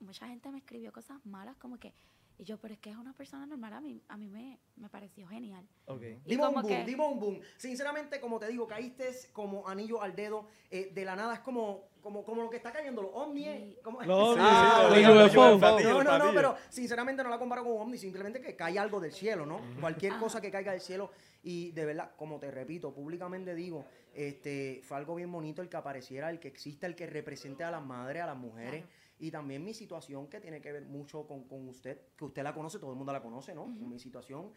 mucha gente me escribió cosas malas como que y yo, pero es que es una persona normal, a mí, a mí me, me pareció genial. Ok. Y Dime un boom, que- dime un boom. Sinceramente, como te digo, caíste como anillo al dedo. eh, de la nada es como, como, como lo que está cayendo, los ovnis. Como- Los Ah, sí, sí, No, no, no, pero sinceramente no la comparo con ovni, simplemente que cae algo del cielo, ¿no? Cualquier cosa que caiga del cielo. Y de verdad, como te repito, públicamente digo, este, fue algo bien bonito el que apareciera, el que exista, el que represente a las madres, a las mujeres. Claro. Y también mi situación que tiene que ver mucho con, con usted, que usted la conoce, todo el mundo la conoce, ¿no? Con mi situación,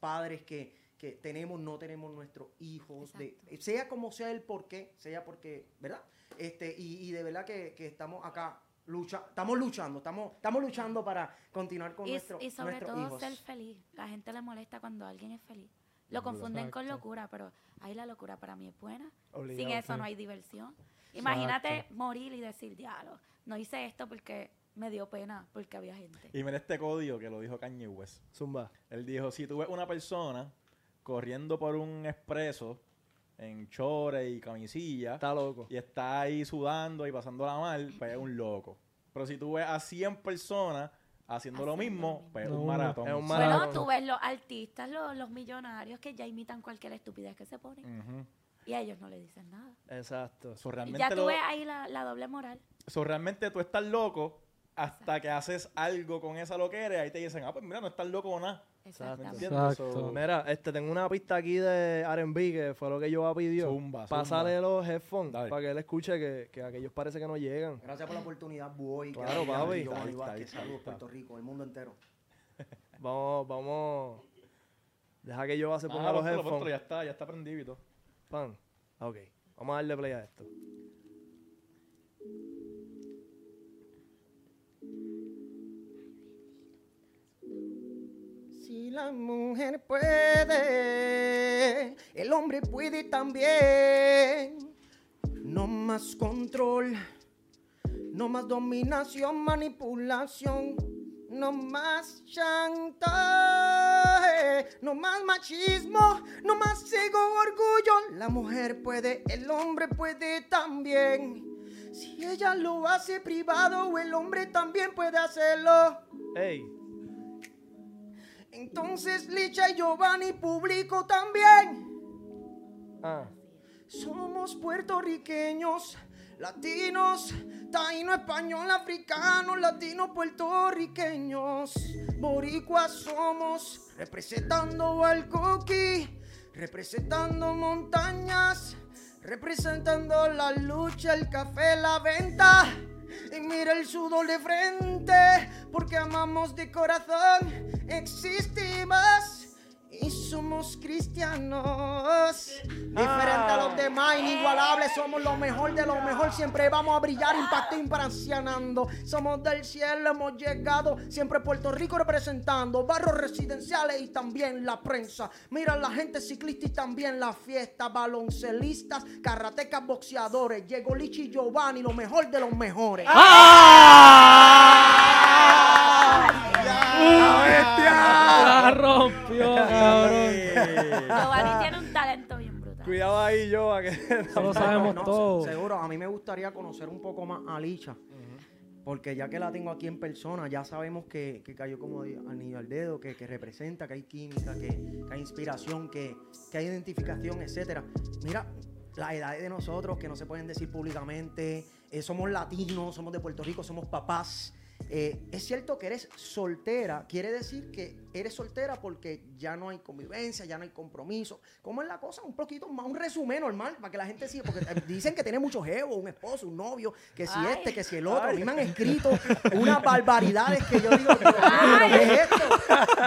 padres que, que tenemos, no tenemos nuestros hijos, de, sea como sea el porqué, sea porque, ¿verdad? Este, y, y de verdad que, que estamos acá, lucha, estamos luchando, estamos, estamos luchando para continuar con Y, nuestro, y sobre nuestros todo hijos. ser feliz. La gente le molesta cuando alguien es feliz. Lo confunden con locura, pero ahí la locura para mí es buena. Obligado, Sin eso sí. no hay diversión. Imagínate morir y decir, diablo, no hice esto porque me dio pena, porque había gente. Y mira este código que lo dijo Kanye West. Zumba. Él dijo, si tú ves una persona corriendo por un expreso en chores y camisilla Está loco. y está ahí sudando y pasándola mal, pues es un loco. Pero si tú ves a 100 personas haciendo lo mismo, pues es No, un maratón. es un ¿sabes? maratón. Bueno, tú ves los artistas, los, los millonarios que ya imitan cualquier estupidez que se ponen Ujú. y a ellos no le dicen nada. Exacto. So, Y realmente, ya tú lo- ves ahí la, la doble moral. so, realmente tú estás loco hasta que haces algo con esa loquera y ahí te dicen, ah, pues mira, no estás loco o nada. Exacto. So, Mira, este, tengo una pista aquí de R&B que fue lo que yo pidió. Zumba, zumba. Pásale los headphones Dale. para que él escuche que, que aquellos parece que no llegan. Gracias por la oportunidad, Boy. Claro, papi. Saludos. Puerto Rico, el mundo entero. Vamos, vamos. Deja que yo se ponga Ah, los headphones. ya está, ya está prendido y todo. Pan. Ok. Vamos a darle play a esto. Si la mujer puede, el hombre puede también. No más control, no más dominación, manipulación, no más chantaje, no más machismo, no más ego, orgullo. La mujer puede, el hombre puede también. Si ella lo hace privado, el hombre también puede hacerlo. Ey. Entonces Licha y Giovanni público también. Ah. Somos puertorriqueños, latinos, taíno, español, africano, latinos, puertorriqueños. Boricuas somos, representando al coqui, representando montañas, representando la lucha, el café, la venta. Y mira el sudor de frente, porque amamos de corazón, existimos y somos cristianos. Diferente a los demás, inigualables, somos lo mejor de lo mejor. Siempre vamos a brillar, impacto impresionando. Somos del cielo, hemos llegado. Siempre Puerto Rico representando barrios residenciales y también la prensa. Mira la gente ciclista y también la fiesta. Baloncelistas, karatecas, boxeadores. Llegó Lichi Giovanni, lo mejor de los mejores. La rompió, cabrón. Giovanni tiene un talento bien brutal. Cuidado ahí, yo. a que- Eso lo sabemos No, se- Seguro, a mí me gustaría conocer un poco más a Licha. Porque ya que la tengo aquí en persona, ya sabemos que, que cayó como anillo al dedo, que, que representa, que hay química, que, que hay inspiración, que, que hay identificación, etcétera. Mira, las edades de nosotros que no se pueden decir públicamente, eh, somos latinos, somos de Puerto Rico, somos papás. Eh, es cierto que eres soltera, quiere decir que eres soltera porque ya no hay convivencia, ya no hay compromiso. ¿Cómo es la cosa? Un poquito más, un resumen normal para que la gente siga, porque eh, dicen que tiene muchos jevos, un esposo, un novio, que si Ay. este, que si el otro. A mí me han escrito unas barbaridades que yo digo, ¿pero ¿qué es esto?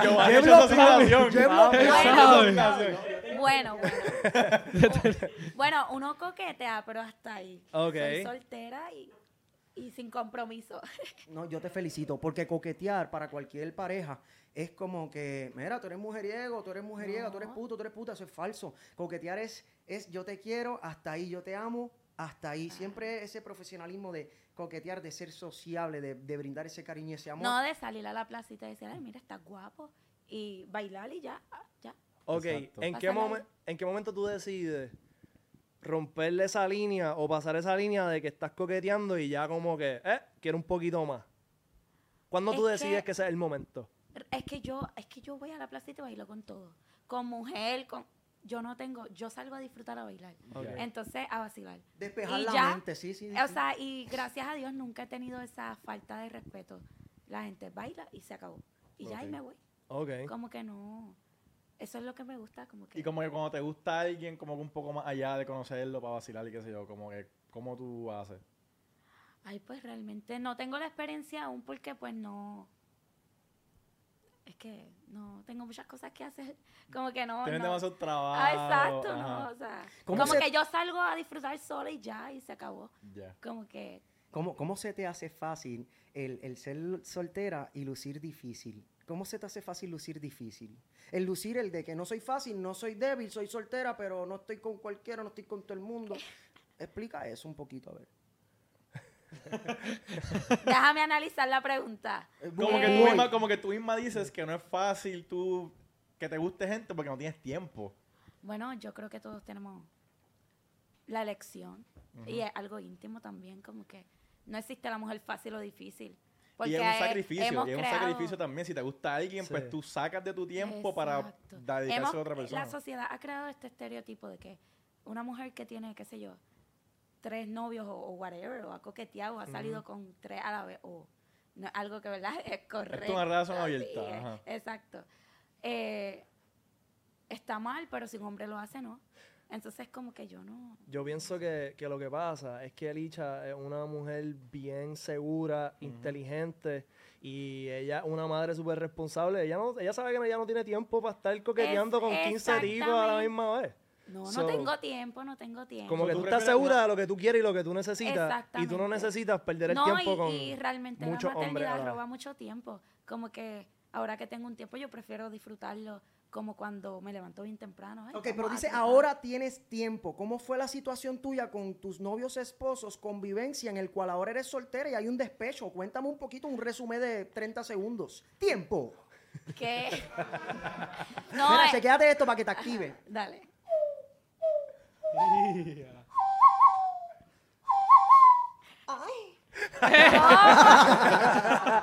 Yo Yo he bloqueado. Bueno, bueno. bueno, uno coquetea, pero hasta ahí. Ok. Soy soltera y, y sin compromiso. No, yo te felicito, porque coquetear para cualquier pareja es como que, mira, tú eres mujeriego, tú eres mujeriega, tú eres puto, tú eres puta, eso es falso. Coquetear es, es yo te quiero, hasta ahí, yo te amo, hasta ahí. Siempre ese profesionalismo de coquetear, de ser sociable, de, de brindar ese cariño y ese amor. No de salir a la placita y decir, ay, mira, estás guapo. Y bailar y ya, ah, ya. Ok, Exacto. ¿en qué. ¿en qué momento tú decides romperle esa línea o pasar esa línea de que estás coqueteando y ya como que, eh, quiero un poquito más? ¿Cuándo tú Es decides que- que ese es el momento? Es que yo, es que yo voy a la placita y bailo con todo. Con mujer, con. Yo no tengo, yo salgo a disfrutar a bailar. Entonces, a vacilar. Despejar Y la ya, mente, sí, sí. O sea, y gracias a Dios nunca he tenido esa falta de respeto. La gente baila y se acabó. Y ya, y Ok. me voy. Ok. Como que no. Eso es lo que me gusta, como que. Y como que cuando te gusta alguien, como que un poco más allá de conocerlo para vacilar y qué sé yo, como que, ¿cómo tú haces? Ay, pues realmente no tengo la experiencia aún porque pues no. Es que no tengo muchas cosas que hacer. Como que no. Tienes no. demasiado trabajo. Ah, exacto, ajá, no. O sea, ¿Cómo como se- que yo salgo a disfrutar sola y ya, y se acabó. Ya. Como que. ¿Cómo, ¿Cómo se te hace fácil el, el ser soltera y lucir difícil? ¿Cómo se te hace fácil lucir difícil? El lucir el de que no soy fácil, no soy débil, soy soltera, pero no estoy con cualquiera, no estoy con todo el mundo. Explica eso un poquito, a ver. Déjame analizar la pregunta. Eh, Como, que tú misma, como que tú misma dices que no es fácil tú que te guste gente porque no tienes tiempo. Bueno, yo creo que todos tenemos la elección. Y es algo íntimo también, como que no existe la mujer fácil o difícil. Y es un sacrificio, y es un creado- sacrificio también. Si te gusta alguien, Sí. pues tú sacas de tu tiempo para dedicarse Hemos- a otra persona. La sociedad ha creado este estereotipo de que una mujer que tiene, qué sé yo, tres novios o, o whatever, o ha coqueteado, o ha salido con tres a la vez, o no, algo que, ¿verdad? Es correcto. una relación sí, abierta, ajá. Exacto. Eh, está mal, pero si un hombre lo hace, no. Entonces, como que yo no. Yo pienso que, que lo que pasa es que Elicha es una mujer bien segura, inteligente y ella es una madre súper responsable. Ella, no, ella sabe que ella no tiene tiempo para estar coqueteando con 15 tipos a la misma vez. No, no tengo tiempo, no tengo tiempo. Como que ¿tú tú estás segura una- de lo que tú quieres y lo que tú necesitas. Y tú no necesitas perder el no, tiempo y, con y realmente muchos la maternidad la roba mucho tiempo. Como que ahora que tengo un tiempo, yo prefiero disfrutarlo como cuando me levanto bien temprano. Ay, Ok, pero a dice, ahora tienes tiempo. ¿Cómo fue la situación tuya con tus novios esposos, convivencia en el cual ahora eres soltera y hay un despecho? Cuéntame un poquito, un resumen de 30 segundos. ¡Tiempo! ¿Qué? no, Mira, eh, chequéate esto para que te active. dale.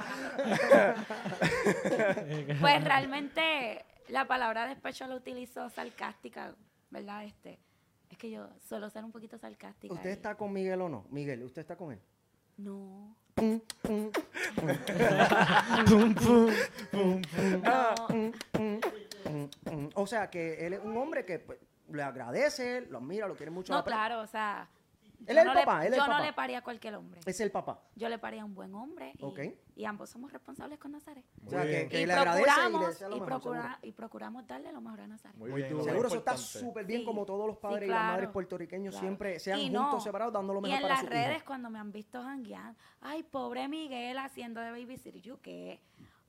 Pues realmente la palabra despecho la utilizo sarcástica, ¿verdad? Este, es que yo suelo ser un poquito sarcástica. ¿Usted está con Miguel o no? Miguel, ¿usted está con él? No. Pum, pum, No. pum, pum. O sea, que él es un hombre que pues, le agradece, lo admira, lo quiere mucho. No, claro, o sea. Él yo es el no le- papá, él es el Yo no papá. le paría a cualquier hombre. Es el papá. Yo le paría a un buen hombre. Y, Ok. y ambos somos responsables con Nazaret. O sea, Muy que, bien. que y, le agradece y le procuramos, desea lo y, mejor, procura- seguro. y procuramos darle lo mejor a Nazaret. Muy bien, Seguro eso está importante. súper bien, Sí, como todos los sí, padres y las madres puertorriqueños claro. siempre sean Y juntos, separados, dando lo Y mejor en para las sus redes, hijos. cuando me han visto janguear, ay, pobre Miguel haciendo de babysitter, ¿yo qué?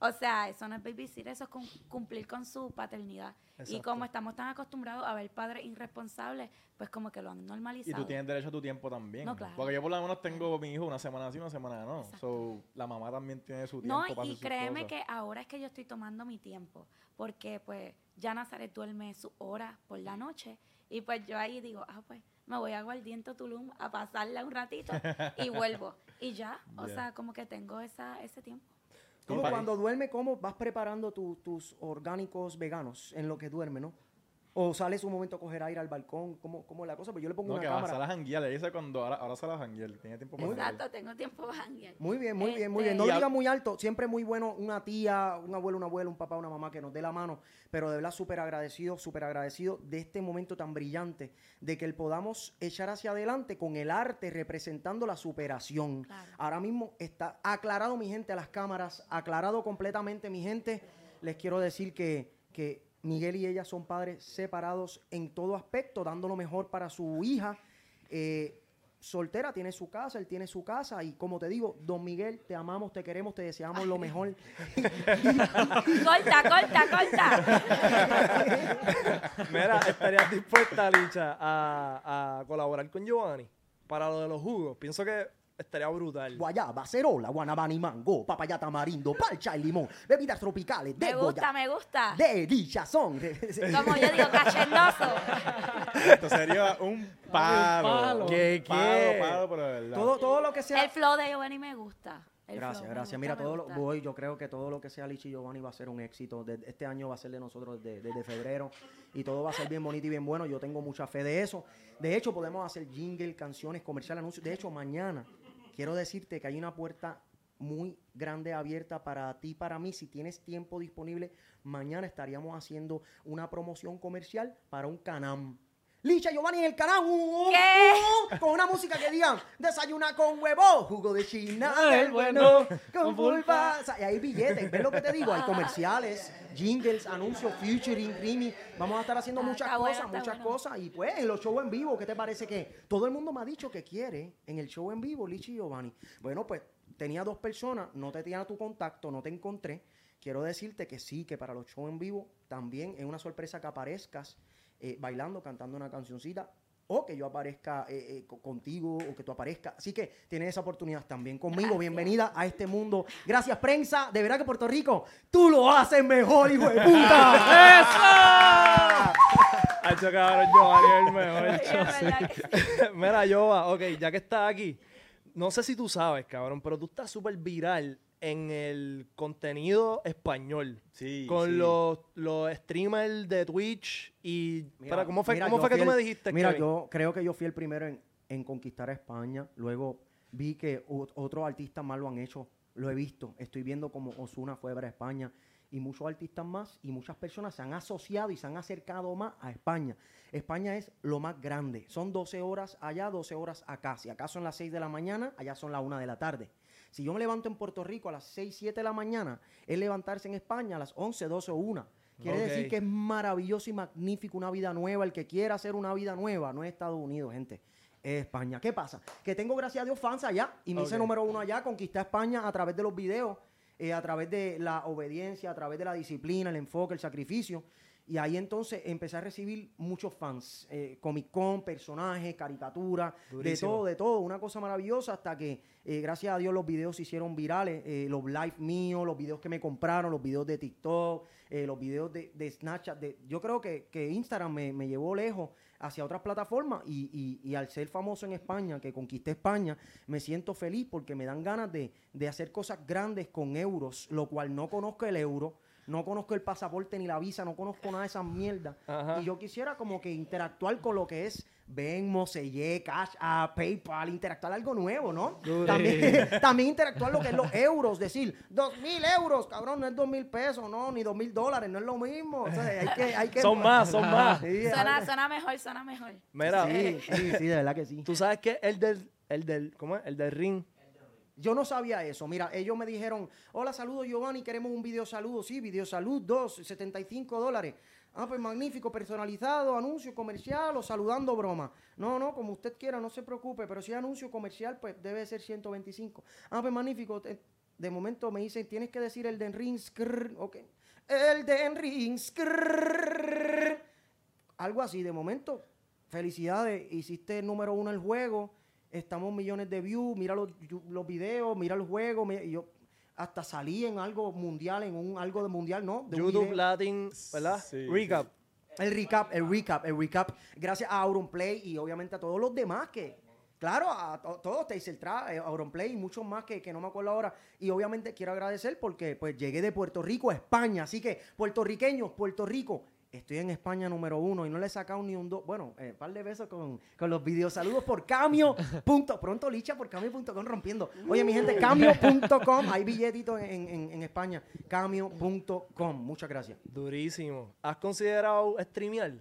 O sea, eso no es babysitter, eso es cum- cumplir con su paternidad. Y como estamos tan acostumbrados a ver padres irresponsables, pues como que lo han Y normalizado. tú tienes derecho a tu tiempo también. No, claro. Porque yo por lo menos tengo mi hijo una semana sí, una semana no. So, la mamá también tiene su tiempo No, para hacer y sus créeme cosas. que ahora es que yo estoy tomando mi tiempo, porque pues ya Nazaret duerme sus horas por la noche, y pues yo ahí digo, ah, pues me voy a Guardiento Tulum a pasarla un ratito y vuelvo. Y ya, o sea, como que tengo esa, ese tiempo. Como cuando duerme, ¿cómo vas preparando tu- tus orgánicos veganos en lo que duerme, no? O sales un momento a coger aire al balcón, ¿cómo, cómo es la cosa? Pues yo le pongo No, una que cámara. a janguear. Le dice cuando ahora, ahora sale a janguear. Tiene tiempo para janguear. Exacto, tengo tiempo para janguear. Muy bien, muy bien, muy bien. No Este- lo diga muy alto. Siempre muy bueno una tía, un abuelo, una abuela, un papá, una mamá que nos dé la mano. Pero de verdad súper agradecido, súper agradecido de este momento tan brillante, de que el podamos echar hacia adelante con el arte representando la superación. Claro. Ahora mismo está aclarado mi gente a las cámaras, aclarado completamente mi gente. Les quiero decir que, que Miguel y ella son padres separados en todo aspecto, dando lo mejor para su hija. Eh, soltera, tiene su casa, él tiene su casa y como te digo, don Miguel, te amamos, te queremos, te deseamos lo mejor. Corta, corta, corta. Mira, ¿estarías dispuesta, Licha, a, a colaborar con Giovanni para lo de los jugos? Pienso que estaría brutal. Guayaba, cerola, guanabana y mango, papaya tamarindo, palcha y limón, bebidas tropicales, de Me gusta, Goya, me gusta. de dichazón. Como yo digo, cachendoso. Esto sería un palo. ¿Qué, Palo, qué? palo, pero de verdad. todo, todo lo que sea... El flow de Giovanni me gusta. El Gracias, flow gracias. Mira, todo lo, voy, yo creo que todo lo que sea Lichi Giovanni va a ser un éxito. De- este año va a ser de nosotros desde, desde febrero y todo va a ser bien bonito y bien bueno. Yo tengo mucha fe de eso. De hecho, podemos hacer jingle, canciones, comercial, anuncios. De hecho, mañana quiero decirte que hay una puerta muy grande abierta para ti, para mí. Si tienes tiempo disponible, mañana estaríamos haciendo una promoción comercial para un canam. Licha Giovanni en el canal. uh, uh, ¿Qué? uh, con una música que digan, desayuna con huevo, jugo de china, Ah, del el bueno, con pulpa. O sea, y hay billetes, ¿ves lo que te digo? Hay comerciales, jingles, anuncios, featuring, creamy. Vamos a estar haciendo Ah, muchas está cosas, bueno, muchas bueno. cosas. Y pues en los shows en vivo, ¿qué te parece que todo el mundo me ha dicho que quiere en el show en vivo, Lichi y Giovanni? Bueno, pues tenía dos personas, no te tenía tu contacto, no te encontré. Quiero decirte que sí, que para los shows en vivo también es una sorpresa que aparezcas eh, bailando, cantando una cancioncita, o que yo aparezca eh, eh, co- contigo, o que tú aparezcas. Así que tienes esa oportunidad también conmigo. Gracias. Bienvenida a este mundo. Gracias, prensa. De verdad que Puerto Rico, tú lo haces mejor, hijo de puta. Hacho, cabrón, Giovanni es el mejor. Mira, Jova, ok, ya que estás aquí, no sé si tú sabes, cabrón, pero tú estás súper viral en el contenido español. Sí, Con sí. los, los streamers de Twitch y... Mira, Espera, ¿cómo fue, mira, cómo fue que tú me dijiste, Mira, Kevin? yo creo que yo fui el primero en, en conquistar a España. Luego vi que otros artistas más lo han hecho. Lo he visto. Estoy viendo como Osuna fue para España. Y muchos artistas más y muchas personas se han asociado y se han acercado más a España. España es lo más grande. Son 12 horas allá, 12 horas acá. Si acá son las 6 de la mañana, allá son las 1 de la tarde. Si yo me levanto en Puerto Rico a las 6, 7 de la mañana, es levantarse en España a las 11, 12 o 1. Quiere decir que es maravilloso y magnífico una vida nueva. El que quiera hacer una vida nueva no es Estados Unidos, gente. Es España. ¿Qué pasa? Que tengo, gracias a Dios, fans allá. Y me hice número uno allá. Conquisté a España a través de los videos, eh, a través de la obediencia, a través de la disciplina, el enfoque, el sacrificio. Y ahí entonces empecé a recibir muchos fans. eh, Comic Con, personajes, caricaturas, de todo, de todo. Una cosa maravillosa hasta que, eh, gracias a Dios, los videos se hicieron virales. eh, los live míos, los videos que me compraron, los videos de TikTok, eh, los videos de, de Snapchat. de- yo creo que, que Instagram me, me llevó lejos hacia otras plataformas y, y- y al ser famoso en España, que conquisté España, me siento feliz porque me dan ganas de, de hacer cosas grandes con euros, lo cual no conozco el euro. No conozco el pasaporte ni la visa, no conozco nada de esas mierdas. Ajá. Y yo quisiera como que interactuar con lo que es Venmo, Selle, Cash App, PayPal, interactuar algo nuevo, ¿no? También, también interactuar lo que es los euros, decir, dos mil euros, cabrón, no es dos mil pesos, no, ni dos mil dólares, no es lo mismo. O sea, hay que, hay que, Son más, son más. Sí, suena mejor, suena mejor. Mira, sí, sí, sí, de verdad que sí. tú sabes que el del, el del, ¿cómo es? El del ring. Yo no sabía eso. Mira, ellos me dijeron, hola, saludos Giovanni, queremos un video saludo. Sí, video salud, dos, 75 dólares. Ah, pues magnífico, personalizado, anuncio comercial o saludando broma. No, no, como usted quiera, no se preocupe, pero si es anuncio comercial, pues debe ser 125. Ah, pues magnífico. te- De momento me dicen, tienes que decir el Den Ring, skrrr, ok. El Den Ring, skrrr. Algo así, de momento, felicidades, hiciste el número uno el juego, estamos millones de views, mira los, los videos, mira el juego, mira- y yo hasta salí en algo mundial, en un algo de mundial, ¿no? De YouTube. Latin, ¿verdad? Sí, Recap. El recap, el recap, el recap. Gracias a Auronplay y obviamente a todos los demás que, claro, a to- todos, Tasertra, eh, Auronplay y muchos más que, que no me acuerdo ahora. Y obviamente quiero agradecer porque pues llegué de Puerto Rico a España. Así que, puertorriqueños, Puerto Rico, Estoy en España número uno y no le he sacado ni un dos. Bueno, un par de besos con, con los videos. Saludos por Camio. punto, pronto licha por Camio.com rompiendo. Oye, mi gente, Camio.com. Hay billetitos en, en, en España. Camio.com. Muchas gracias. Durísimo. ¿Has considerado streamear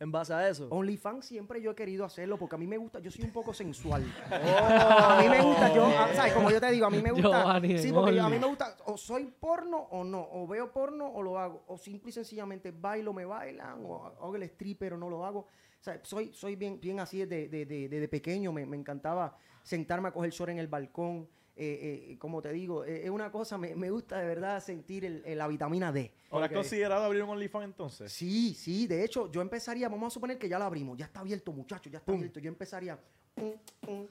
en base a eso? OnlyFans siempre yo he querido hacerlo porque a mí me gusta, yo soy un poco sensual. A mí me gusta, yo, ¿sabes? Como yo te digo, a mí me gusta. Giovanni, sí, porque yo- a mí me gusta, o soy porno o no, o veo porno o lo hago, o simple y sencillamente bailo, me bailan, o hago el stripper o no lo hago. O sea, soy, soy bien, bien así desde de, de, desde pequeño, me, me encantaba sentarme a coger sol en el balcón. Eh, eh, como te digo, eh, es una cosa, me, me gusta de verdad sentir el- el- la vitamina D. ¿Ahora has considerado abrir un OnlyFans entonces? Sí, sí, de hecho, yo empezaría, vamos a suponer que ya la abrimos, ya está abierto, muchachos, ya está abierto. Yo empezaría. pum, pum,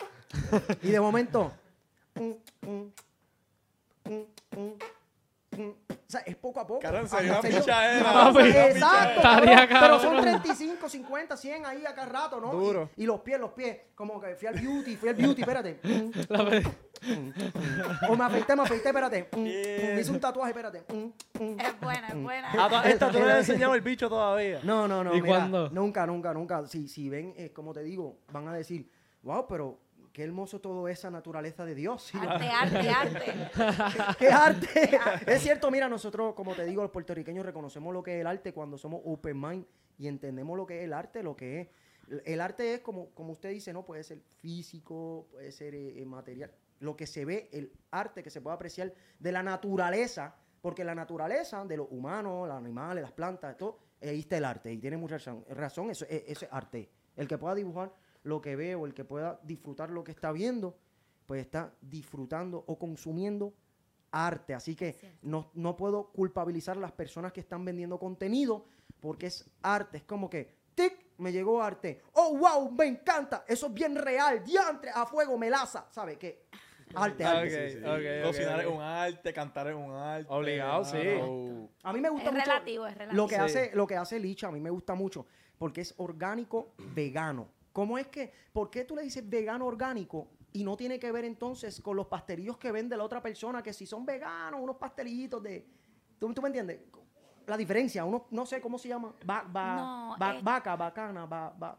y de momento. Pum. O sea, es poco a poco. Caramba, sería una pichadera. Exacto, estaría pero son cabrón. 35, 50, 100 ahí acá rato, ¿no? Duro. Y, y los pies, los pies, como que fui al beauty, fui al beauty, espérate. O me afeité, me afeité, espérate. Yeah. hice un tatuaje, espérate. Es buena, es buena. Ah, esta tú no le has enseñado el bicho todavía. No, no, no. ¿Y mira, cuándo? Nunca, nunca, nunca. Si, si ven, eh, como te digo, van a decir, wow, pero qué hermoso todo esa naturaleza de Dios. Sí, Arte, arte, arte. ¡Qué arte! es cierto, mira, nosotros, como te digo, los puertorriqueños reconocemos lo que es el arte cuando somos open mind y entendemos lo que es el arte, lo que es. El arte es, como, como usted dice, ¿no? Puede ser físico, puede ser eh, eh, material. Lo que se ve, el arte que se puede apreciar de la naturaleza, porque la naturaleza de los humanos, los animales, las plantas, todo, ahí está el arte. Y tiene mucha razón, razón eso, es- eso es arte. El que pueda dibujar lo que ve o el que pueda disfrutar lo que está viendo, pues está disfrutando o consumiendo arte. Así que no, no puedo culpabilizar a las personas que están vendiendo contenido porque es arte. Es como que, tic, me llegó arte. Oh, wow, me encanta. Eso es bien real. Diantre, a fuego, melaza. ¿Sabe qué? Arte, Ah, arte. ok. Sí, sí. ok, Cocinar es un arte, cantar es un arte. Obligado, sí. mano. A mí me gusta Es mucho relativo, es relativo. lo que Sí. hace lo que hace Licha, a mí me gusta mucho porque es orgánico vegano. ¿Cómo es que por qué tú le dices vegano orgánico y no tiene que ver entonces con los pastelillos que vende la otra persona que si son veganos, unos pastelillitos de ¿Tú, tú me entiendes? La diferencia, uno no sé cómo se llama, va, va, No, va- eh. vaca, bacana, va, va,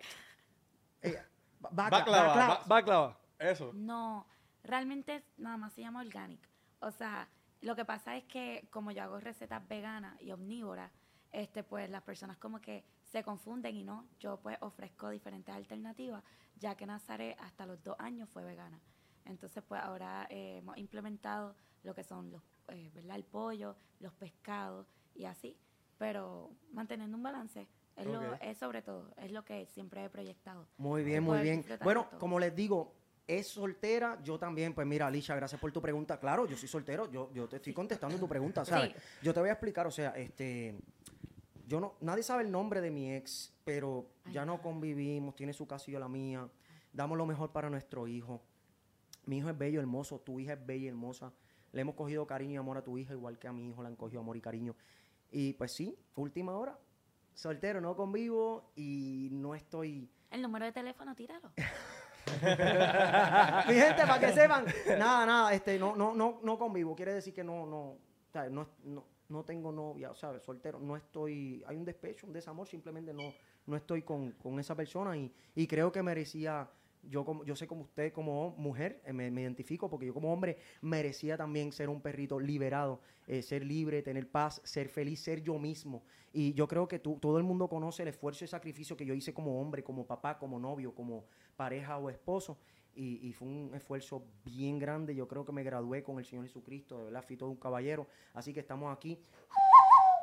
eh, vaca, baclava. ba- Baklava. Eso. No, realmente nada más se llama organic. O sea, lo que pasa es que como yo hago recetas veganas y omnívoras, este, pues las personas como que se confunden y no, yo pues ofrezco diferentes alternativas, ya que Nazaret hasta los dos años fue vegana. Entonces pues ahora eh, hemos implementado lo que son los, eh, ¿verdad? El pollo, los pescados y así, pero manteniendo un balance. Es, lo, es sobre todo, es lo que siempre he proyectado. Muy bien, de muy bien. Bueno, como les digo, es soltera, yo también, pues mira, Alicia, gracias por tu pregunta. Claro, yo soy soltero, yo, yo te estoy contestando tu pregunta, ¿sabes? Sí. Yo te voy a explicar, o sea, este, yo no, nadie sabe el nombre de mi ex, pero Ay, ya no convivimos, tiene su casa y yo la mía, damos lo mejor para nuestro hijo. Mi hijo es bello, hermoso, tu hija es bella y hermosa. Le hemos cogido cariño y amor a tu hija, igual que a mi hijo le han cogido amor y cariño. Y pues sí, última hora, soltero, no convivo y no estoy... El número de teléfono, tíralo. Mi gente, para que sepan, nada, nada, este, no, no, no, no convivo. Quiere decir que no, no, o sea, no, no, no tengo novia, ¿sabes? Soltero, no estoy, hay un despecho, un desamor, simplemente no, no estoy con, con esa persona y, y creo que merecía, yo como, yo sé como usted como mujer, eh, me, me identifico porque yo como hombre merecía también ser un perrito liberado, eh, ser libre, tener paz, ser feliz, ser yo mismo. Y yo creo que tú, todo el mundo conoce el esfuerzo y sacrificio que yo hice como hombre, como papá, como novio, como pareja o esposo. Y, y fue un esfuerzo bien grande. Yo creo que me gradué con el Señor Jesucristo, de verdad, fui todo un caballero. Así que estamos aquí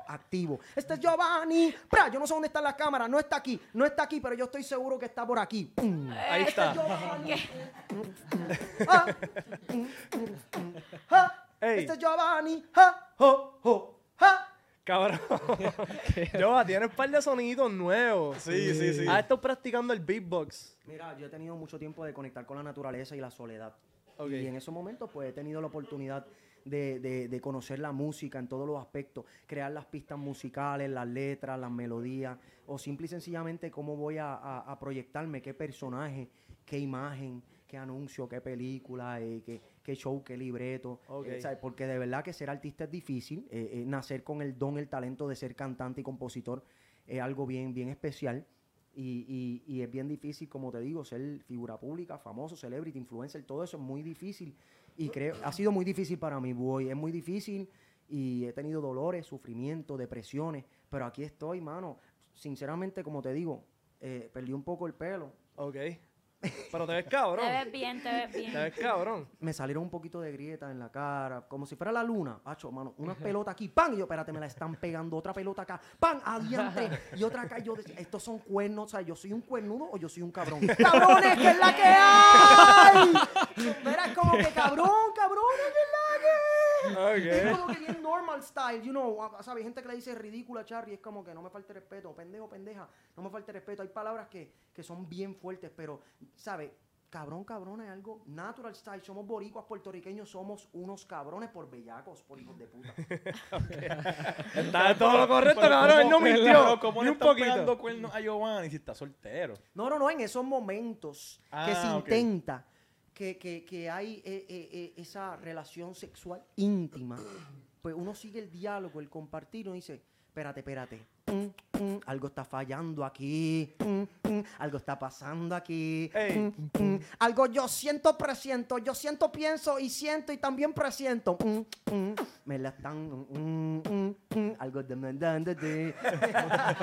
activo. Este es Giovanni. Pra, yo no sé dónde está la cámara, no está aquí, no está aquí, pero yo estoy seguro que está por aquí. Pum. Ahí Este está. es Giovanni. Ah. Ah. Ey. Este es Giovanni. Ah. Ho, ho. Ah. Cabrón. Yo, tienes un par de sonidos nuevos. Sí, sí, sí. Has estado practicando el beatbox. Mira, yo he tenido mucho tiempo de conectar con la naturaleza y la soledad. Ok. Y en esos momentos, pues he tenido la oportunidad de, de- de conocer la música en todos los aspectos, crear las pistas musicales, las letras, las melodías, o simple y sencillamente cómo voy a, a- a proyectarme, qué personaje, qué imagen, qué anuncio, qué película, eh, qué, qué show, qué libreto. Ok. eh, ¿sabes? Porque de verdad que ser artista es difícil, eh, eh, nacer con el don, el talento de ser cantante y compositor es algo bien, bien especial. Y, y- y es bien difícil, como te digo, ser figura pública, famoso, celebrity, influencer, todo eso es muy difícil. Y creo, ha sido muy difícil para mí, boy. Es muy difícil y he tenido dolores, sufrimiento, depresiones. Pero aquí estoy, mano. Sinceramente, como te digo, eh, perdí un poco el pelo. Ok. Pero te ves cabrón. Te ves bien, te ves Te bien. ves cabrón. me salieron un poquito de grietas en la cara, como si fuera la luna. Hacho, mano, una pelota aquí, ¡pam! Y yo, espérate, me la están pegando, otra pelota acá, ¡pam! Adiante. Y otra acá, y yo decía, estos son cuernos, o sea, yo soy un cuernudo o yo soy un cabrón. ¡Cabrones, que es la que hay! Es como que cabrón, cabrón, que es la que hay. Es como que bien normal style, you know, ¿sabes? Gente que le dice ridícula, Charlie, es como que no me falte respeto, pendejo, pendeja, no me falte respeto. Hay palabras que, que son bien fuertes, pero, ¿sabes? Cabrón, cabrón, es algo natural style. Somos boricuas puertorriqueños, somos unos cabrones por bellacos, por hijos de puta. Está todo lo correcto, Pero cabrón. Él no ¿cómo- mintió. ¿Cómo Ni le un pegando cuernos a Giovanni si está soltero? No, no, no, en esos momentos que Ah, se ok. intenta que, que- que hay eh, eh, eh, esa relación sexual íntima, pues uno sigue el diálogo, el compartir, uno dice, espérate, espérate, mm, mm, algo está fallando aquí, mm, mm, algo está pasando aquí, algo yo siento, presiento, yo siento, pienso y siento y también presiento, me la están, algo de... de-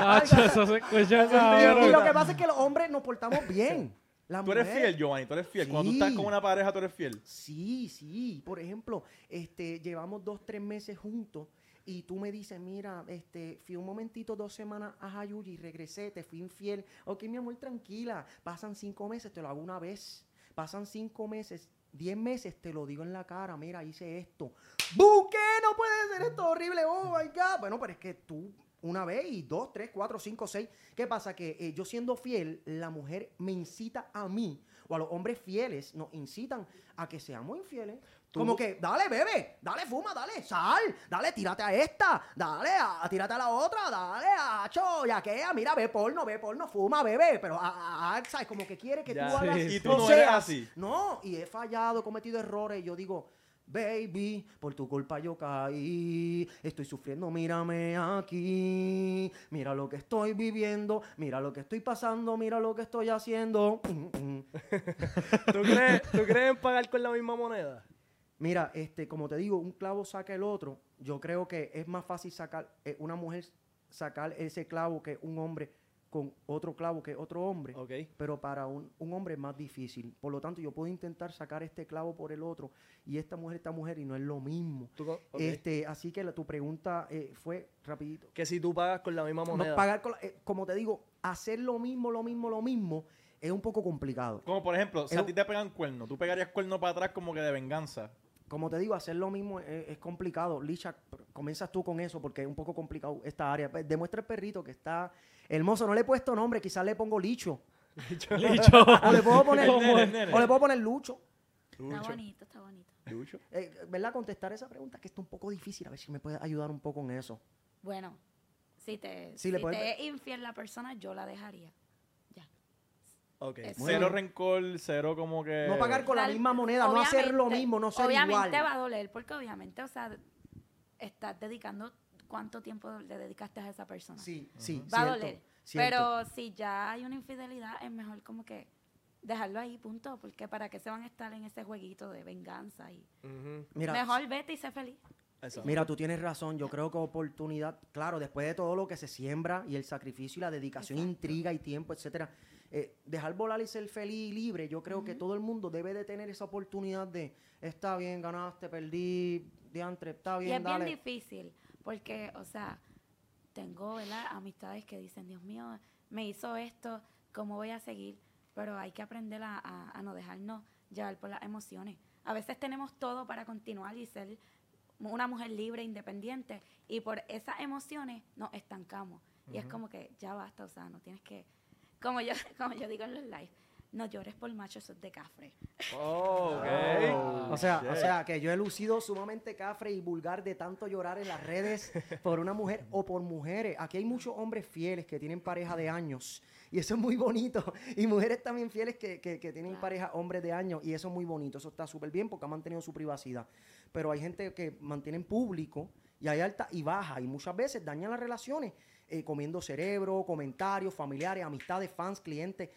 y lo que pasa es que los hombres nos portamos bien. Tú eres fiel, Giovanni, tú eres fiel. Cuando tú estás con una pareja, tú eres fiel. Sí, sí. Por ejemplo, este, llevamos dos, tres meses juntos y tú me dices, mira, este, fui un momentito, dos semanas a Jayuya y regresé, te fui infiel. Ok, mi amor, tranquila. Pasan cinco meses, te lo hago una vez. Pasan cinco meses, diez meses, te lo digo en la cara, mira, hice esto. ¡Bu! ¿Qué? No puede ser esto horrible. Oh my God. Bueno, pero es que tú una vez y dos, tres, cuatro, cinco, seis. ¿Qué pasa? Que eh, yo siendo fiel, la mujer me incita a mí, o a los hombres fieles, nos incitan a que seamos infieles. Como que, dale, bebe, dale, fuma, dale, sal, dale, tírate a esta, dale, a, tírate a la otra, dale, a cho, ya que, mira, ve porno, ve porno, fuma, bebe, pero, a, a- a- ¿sabes? Como que quiere que Ya. tú hagas, Sí, Y tú no no eres seas- así. no, y he fallado, he cometido errores. Y yo digo, baby, por tu culpa yo caí. Estoy sufriendo, mírame aquí. Mira lo que estoy viviendo. Mira lo que estoy pasando. Mira lo que estoy haciendo. ¿Tú crees, ¿Tú crees en pagar con la misma moneda? Mira, este, como te digo, un clavo saca el otro. Yo creo que es más fácil sacar, eh, una mujer sacar ese clavo que un hombre con otro clavo que otro hombre. Ok. pero para un, un hombre es más difícil. Por lo tanto, yo puedo intentar sacar este clavo por el otro y esta mujer, esta mujer, y no es lo mismo. Este, así que la- tu pregunta eh, fue rapidito. Que si tú pagas con la misma No, moneda. pagar con la- eh, como te digo, hacer lo mismo, lo mismo, lo mismo, es un poco complicado. Como por ejemplo, si Es a ti te pegan cuerno, tú pegarías cuerno para atrás como que de venganza. Como te digo, hacer lo mismo es, es complicado. Licha, comienzas tú con eso porque es un poco complicado esta área. Pues, Demuestra el perrito que está hermoso. No le he puesto nombre, quizás le pongo Licho. Licho. O le puedo poner, Nene, nene. o le puedo poner Lucho. Está bonito, está bonito. Lucho. Eh, ¿Verdad? Contestar esa pregunta que está un poco difícil. A ver si me puedes ayudar un poco en eso. Bueno, si te, Sí, si le puedes- te es infiel la persona, yo la dejaría. Ok. Cero rencor, cero como que... No pagar con la misma moneda, no hacer lo obviamente- mismo, no ser Obviamente igual. va a doler, porque obviamente, o sea, estás dedicando cuánto tiempo le dedicaste a esa persona. Sí, sí. va a doler. cierto. Pero si ya hay una infidelidad, es mejor como que dejarlo ahí, punto. Porque para qué se van a estar en ese jueguito de venganza y. Mira, mejor vete y sé feliz. Mira, tú tienes razón. Yo creo que oportunidad, claro, después de todo lo que se siembra y el sacrificio y la dedicación, Exacto. intriga y tiempo, etcétera, eh, dejar volar y ser feliz y libre, yo creo que todo el mundo debe de tener esa oportunidad de, está bien, ganaste, perdí, diantre, está Y bien, es dale. bien difícil, porque, o sea, tengo ¿verdad? amistades que dicen, Dios mío, me hizo esto, ¿cómo voy a seguir? Pero hay que aprender a, a- a no dejarnos llevar por las emociones. A veces tenemos todo para continuar y ser una mujer libre, independiente, y por esas emociones nos estancamos. Y es como que ya basta, o sea, no tienes que, como yo, como yo digo en los live, no llores por macho, eso es de cafre. Oh, ok. O sea, o sea, que yo he lucido sumamente cafre y vulgar de tanto llorar en las redes por una mujer o por mujeres. Aquí hay muchos hombres fieles que tienen pareja de años y eso es muy bonito. Y mujeres también fieles que, que- que tienen Claro. pareja hombres de años y eso es muy bonito. Eso está súper bien porque ha mantenido su privacidad. Pero hay gente que mantienen público y hay alta y baja y muchas veces dañan las relaciones. Eh, comiendo cerebro, comentarios, familiares, amistades, fans, clientes.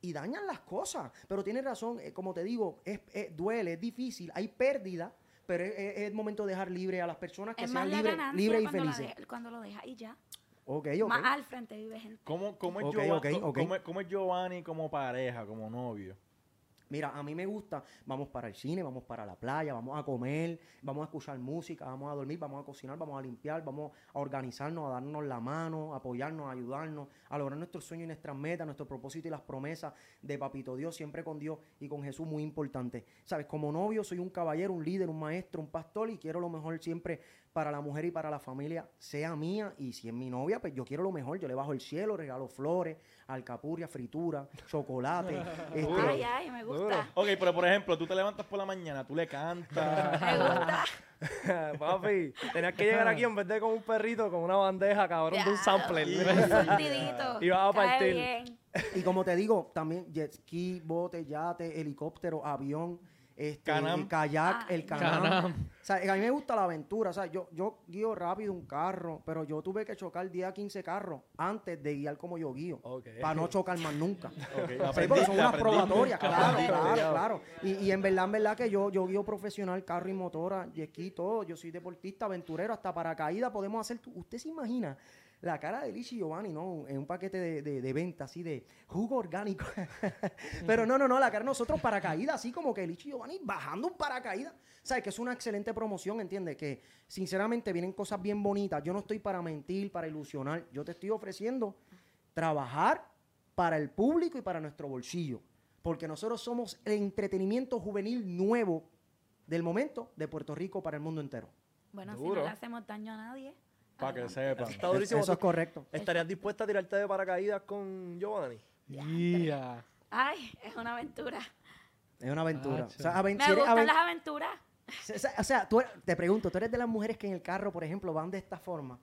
Y dañan las cosas. Pero tienes razón, eh, como te digo, es, es- duele, es difícil, hay pérdida, pero es, es- es el momento de dejar libre a las personas que Es sean libres libres y felices. de- cuando lo dejas y ya. Más al frente vive gente. ¿Cómo, es cómo es Giovanni como pareja, como novio? Mira, a mí me gusta, vamos para el cine, vamos para la playa, vamos a comer, vamos a escuchar música, vamos a dormir, vamos a cocinar, vamos a limpiar, vamos a organizarnos, a darnos la mano, a apoyarnos, a ayudarnos, a lograr nuestros sueños y nuestras metas, nuestros propósitos y las promesas de Papito Dios, siempre con Dios y con Jesús, muy importante. Sabes, como novio soy un caballero, un líder, un maestro, un pastor y quiero lo mejor siempre para la mujer y para la familia, sea mía y si es mi novia, pues yo quiero lo mejor, yo le bajo el cielo, regalo flores, alcapurria, fritura, chocolate. este, Ay, ay, me gusta. Ok, pero por ejemplo, tú te levantas por la mañana, tú le cantas. Me gusta. Papi, tenías que llegar aquí en vez de con un perrito, con una bandeja, cabrón, de un sampler. Y vas a Cae partir. bien. Y como te digo, también jet ski, bote, yate, helicóptero, avión, este, Canam. kayak, Ah, el el canam. Canam. O sea, a mí me gusta la aventura. O sea, yo, yo guío rápido un carro, pero yo tuve que chocar 10 a 15 carros antes de guiar como yo guío. Para no chocar más nunca. Ok, Sí, porque son unas probatorias, claro, claro, claro. Y, y en verdad, en verdad que yo, yo guío profesional, carro y motora, ski, todo. Yo soy deportista, aventurero, hasta paracaídas podemos hacer. ¿Usted se imagina la cara de Lichi Giovanni, ¿no? En un paquete de, de, de venta, así de jugo orgánico. Pero no, no, no, la cara de nosotros paracaídas, así como que Lichi Giovanni bajando un paracaídas. ¿Sabes? Que es una excelente promoción, ¿entiendes? Que sinceramente vienen cosas bien bonitas. Yo no estoy para mentir, para ilusionar. Yo te estoy ofreciendo trabajar para el público y para nuestro bolsillo. Porque nosotros somos el entretenimiento juvenil nuevo del momento de Puerto Rico para el mundo entero. Bueno, si no le hacemos daño a nadie. Para que sepan. Está durísimo. Eso es correcto. ¿Estarías dispuesta a tirarte de paracaídas con Giovanni? Yeah. Ay, es una aventura. Es una aventura. Tacho. O sea, aven- Me gustan aven- las aventuras. O sea, o sea, tú eres- te pregunto, ¿tú eres de las mujeres que en el carro, por ejemplo, van de esta forma?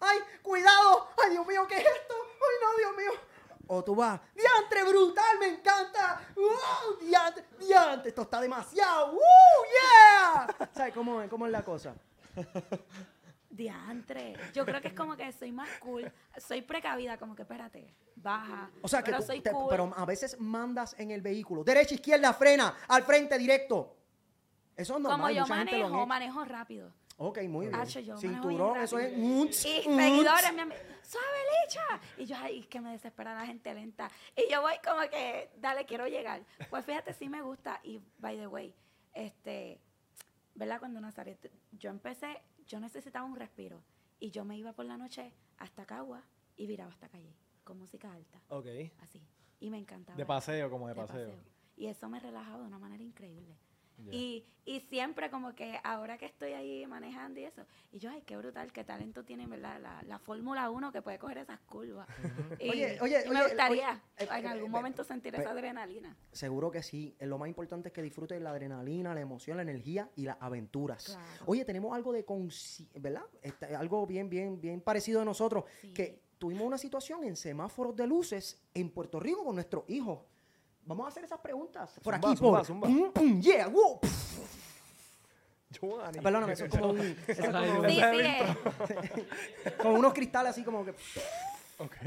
¡Ay, cuidado! ¡Ay, Dios mío, qué es esto! ¡Ay, no, Dios mío! O tú vas, ¡diantre brutal, me encanta! ¡Wow! ¡Diantre, diantre! Esto está demasiado! ¡Woo! ¡Yeah! ¿Sabes cómo, es- cómo es la cosa? Diantre. Yo creo que es como que soy más cool. Soy precavida, como que espérate, baja. O sea, que pero tú- soy te- cool. pero a veces mandas en el vehículo, derecha, izquierda, frena, al frente, directo. Eso es normal, como yo mucha gente lo manejo, hecho. manejo rápido. Ok, muy bien. Yo Cinturón, bien eso es... Y seguidores me han suave licha. Y yo, ay, que me desespera la gente lenta. Y yo voy como que, dale, quiero llegar. Pues fíjate, sí me gusta. Y, by the way, este, ¿verdad? Cuando Nazaret, yo empecé, yo necesitaba un respiro. Y yo me iba por la noche hasta Cagua y viraba hasta Calle, con música alta, Ok. así. Y me encantaba. De paseo, como de paseo. Y eso me relajaba de una manera increíble. Y, y siempre como que ahora que estoy ahí manejando y eso, y yo, ay, qué brutal, qué talento tiene, ¿verdad? La, la Fórmula 1 que puede coger esas curvas. y, Oye, oye, y me oye, gustaría oye, en eh, algún eh, momento sentir esa adrenalina. Seguro que sí. Eh, Lo más importante es que disfrutes la adrenalina, la emoción, la energía y las aventuras. Claro. Oye, tenemos algo de ¿verdad? Este, algo bien, bien, bien parecido de nosotros. Sí. Que tuvimos una situación en semáforos de luces en Puerto Rico con nuestros hijos. Vamos a hacer esas preguntas. Por Zumba, aquí, zumba, por. zumba. Pum, pum, yeah, wow, pf. Giovanni. Perdóname, eso es como, un- eso es como, Sí, sí, como unos cristales así como que.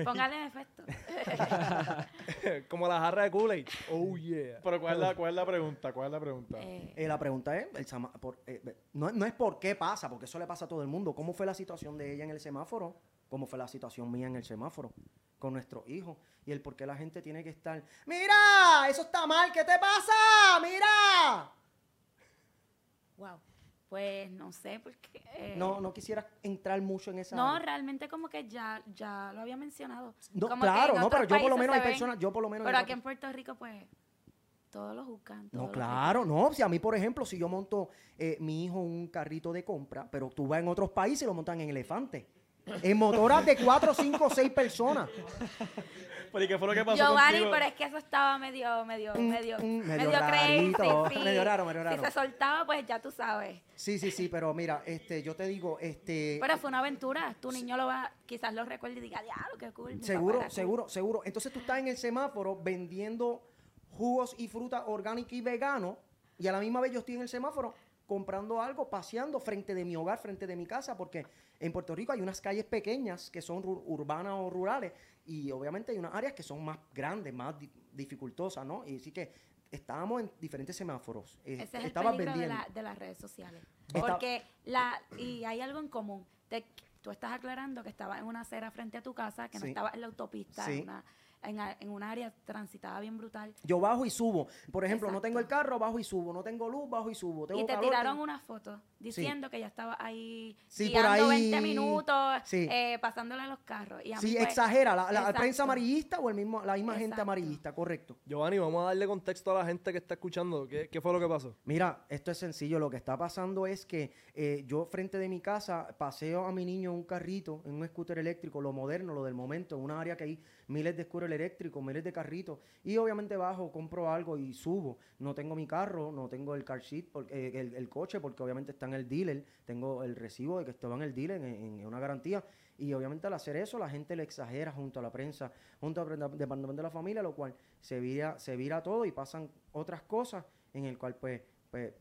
póngale efecto. Como la jarra de Kool-Aid. Oh, yeah. Pero ¿cuál es, la, ¿cuál es la pregunta? ¿Cuál es la pregunta? Eh, Eh, la pregunta es, el sama- por- eh, eh, no, no es por qué pasa, porque eso le pasa a todo el mundo. ¿Cómo fue la situación de ella en el semáforo? ¿Cómo fue la situación mía en el semáforo con nuestro hijo? Y el por qué la gente tiene que estar, mira, eso está mal, ¿qué te pasa? Mira. wow. Pues no sé, porque... eh, No, no quisiera entrar mucho en esa... No, realmente como que ya, ya lo había mencionado. No, Como claro, no, pero yo por lo menos hay ven, personas, yo por lo menos... Pero aquí en Puerto Rico, pues, todos lo juzgan. todos No, claro, no. Si a mí, por ejemplo, si yo monto eh, mi hijo un carrito de compra, pero tú vas en otros países y lo montan en elefante. En motoras de cuatro, cinco, seis personas. Pero ¿y qué fue lo que pasó Giovanni, contigo? pero es que eso estaba medio, medio, Mm, medio, mm, medio medio, rarito, crazy. sí. medio raro, medio raro. Si se soltaba, pues ya tú sabes. Sí, sí, sí, pero mira, este, yo te digo, este, Pero fue una aventura. Tu niño lo va, quizás lo recuerde y diga, diablo, qué cool. mi papá seguro, era cool". seguro, seguro. Entonces tú estás en el semáforo vendiendo jugos y frutas orgánicas y veganos y a la misma vez yo estoy en el semáforo comprando algo, paseando frente de mi hogar, frente de mi casa, porque en Puerto Rico hay unas calles pequeñas que son urbanas o rurales y obviamente hay unas áreas que son más grandes, más di- dificultosas, ¿no? Y así que estábamos en diferentes semáforos. eh, Ese es el peligro de, vendiendo. la- de las redes sociales. Porque la, y hay algo en común. Te- tú estás aclarando que estabas en una acera frente a tu casa, que no Sí. estabas en la autopista, Sí. en, una, en, en un área transitada bien brutal. Yo bajo y subo. Por ejemplo, no tengo el carro, bajo y subo. No tengo luz, bajo y subo. Tengo Y te calor, tiraron tengo- una foto diciendo que ya estaba ahí Sí, por guiando ahí- 20 minutos, Sí. eh, pasándole a los carros. Y a mí, Sí, pues, exagera. La, prensa amarillista o el mismo, la misma gente amarillista, correcto. Giovanni, vamos a darle contexto a la gente que está escuchando. ¿Qué, qué fue lo que pasó? Mira, esto es sencillo. Lo que está pasando es que eh, yo frente de mi casa paseo a mi niño en un carrito, en un scooter eléctrico, lo moderno, lo del momento, en una área que hay miles de scooters eléctricos, miles de carritos. Y obviamente bajo, compro algo y subo. No tengo mi carro, no tengo el car seat, porque, eh, el, el coche, porque obviamente está en el dealer. Tengo el recibo de que estaba en el dealer, en, en una garantía. Y obviamente al hacer eso, la gente le exagera junto a la prensa, junto al departamento de la familia, lo cual se vira, se vira todo y pasan otras cosas en el cual pues, pues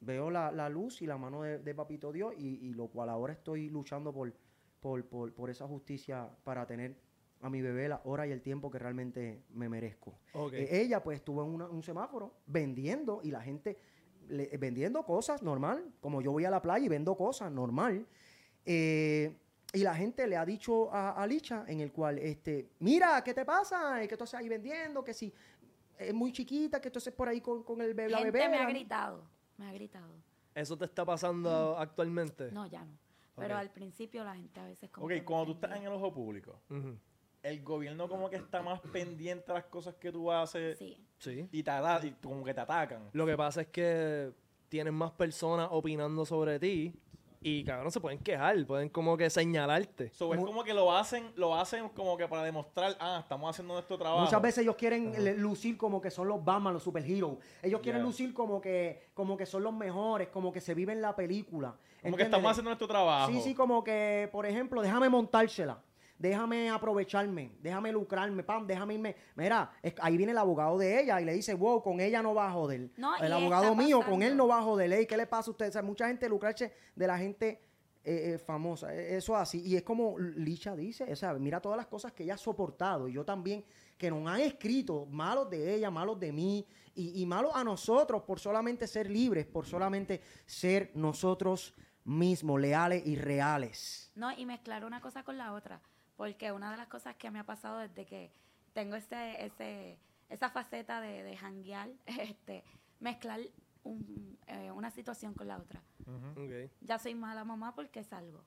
veo la, la luz y la mano de, de Papito Dios y, y lo cual ahora estoy luchando por, por, por, por esa justicia para tener a mi bebé la hora y el tiempo que realmente me merezco. Eh, ella pues estuvo en una- un semáforo vendiendo y la gente le- vendiendo cosas normal, como yo voy a la playa y vendo cosas normal. Eh, y la gente le ha dicho a, a Licha en el cual, este, mira, ¿qué te pasa? Eh, Que tú estás ahí vendiendo, que si es muy chiquita, que tú estés por ahí con, con el bebé, la gente bebé. me ha gritado, me ha gritado. ¿Eso te está pasando actualmente? No, ya no. Pero al principio la gente a veces como Ok, cuando tú estás en el ojo público, el gobierno como que está más pendiente a las cosas que tú haces Sí. Sí. y, te y como que te atacan. Lo que pasa es que tienes más personas opinando sobre ti y, cabrón, se pueden quejar, pueden como que señalarte. So, es como que lo hacen, lo hacen como que para demostrar, ah, estamos haciendo nuestro trabajo. Muchas veces ellos quieren lucir como que son los Batman, los superheroes. Ellos quieren Yeah. lucir como que, como que son los mejores, como que se viven la película. Como que estamos haciendo nuestro trabajo. Sí, sí, como que, por ejemplo, déjame montársela. Déjame aprovecharme, déjame lucrarme, pam, déjame irme. Mira, es- ahí viene el abogado de ella y le dice, wow, con ella no va a joder. No, el abogado mío, con él no va a joder. Ey, ¿Qué le pasa a usted? O sea, mucha gente lucrarse de la gente eh, eh, famosa. Eh, Eso así. Y es como Licha dice, o sea, mira todas las cosas que ella ha soportado. Y yo también, que nos han escrito malos de ella, malos de mí, y, y malos a nosotros por solamente ser libres, por solamente ser nosotros mismos, leales y reales. No, y mezclar una cosa con la otra. Porque una de las cosas que me ha pasado desde que tengo ese, ese, esa faceta de, de janguear, este, mezclar un- eh, una situación con la otra. Ya soy mala mamá porque salgo.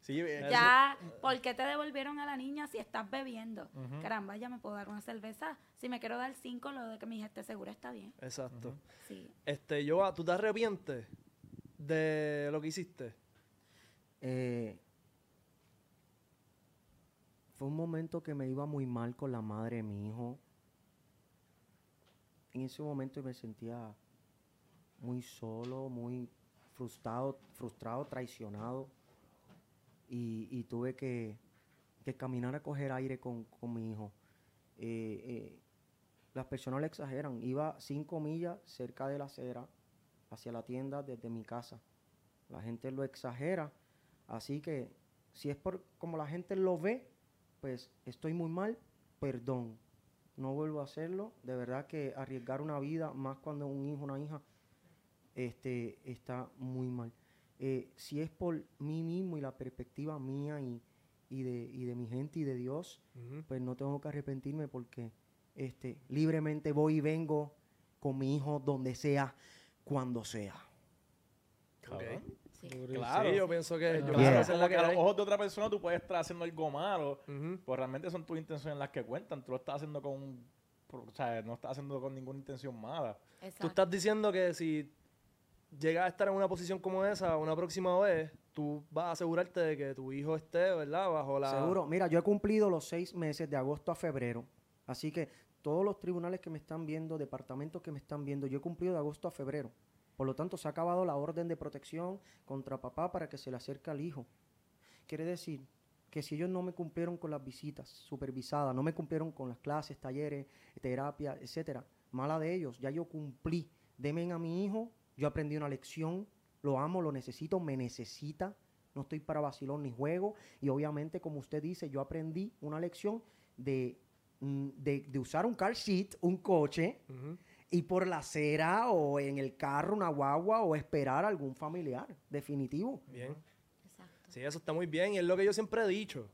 Sí, eh, Ya, ¿por qué te devolvieron a la niña si estás bebiendo? Caramba, ya me puedo dar una cerveza. Si me quiero dar cinco, lo de que mi hija esté segura está bien. Exacto. Sí. Este, yo, ¿tú te arrepientes de lo que hiciste? Eh, fue un momento que me iba muy mal con la madre de mi hijo. En ese momento me sentía muy solo, muy frustrado, frustrado, traicionado. Y, tuve que, que caminar a coger aire con, con mi hijo. Eh, eh, las personas le exageran. Iba cinco millas cerca de la acera hacia la tienda desde mi casa. La gente lo exagera. Así que si es por como la gente lo ve, pues estoy muy mal, perdón. No vuelvo a hacerlo. De verdad que arriesgar una vida, más cuando un hijo, una hija, este, está muy mal. Eh, si es por mí mismo y la perspectiva mía y, y de, y de mi gente y de Dios, pues no tengo que arrepentirme porque este, libremente voy y vengo con mi hijo donde sea, cuando sea. cabrón. Sí. Claro. Sí, yo pienso que... Yo pienso a los ojos de otra persona tú puedes estar haciendo algo malo, Ujú. pues realmente son tus intenciones las que cuentan. Tú lo estás haciendo con, o sea, no estás haciendo con ninguna intención mala. Exacto. Tú estás diciendo que si llegas a estar en una posición como esa una próxima vez, tú vas a asegurarte de que tu hijo esté, ¿verdad? Bajo la... Seguro. Mira, yo he cumplido los seis meses de agosto a febrero. Así que todos los tribunales que me están viendo, departamentos que me están viendo, yo he cumplido de agosto a febrero. Por lo tanto, se ha acabado la orden de protección contra papá para que se le acerque al hijo. Quiere decir que si ellos no me cumplieron con las visitas supervisadas, no me cumplieron con las clases, talleres, terapia, etcétera, mala de ellos, ya yo cumplí. Demen a mi hijo, yo aprendí una lección lo amo, lo necesito, me necesita. No estoy para vacilón ni juego. Y obviamente, como usted dice, yo aprendí una lección de, mm, de, usar un car seat, un coche. Y por la acera o en el carro, una guagua, o esperar a algún familiar. Definitivo. Bien. Exacto. Sí, eso está muy bien y es lo que yo siempre he dicho.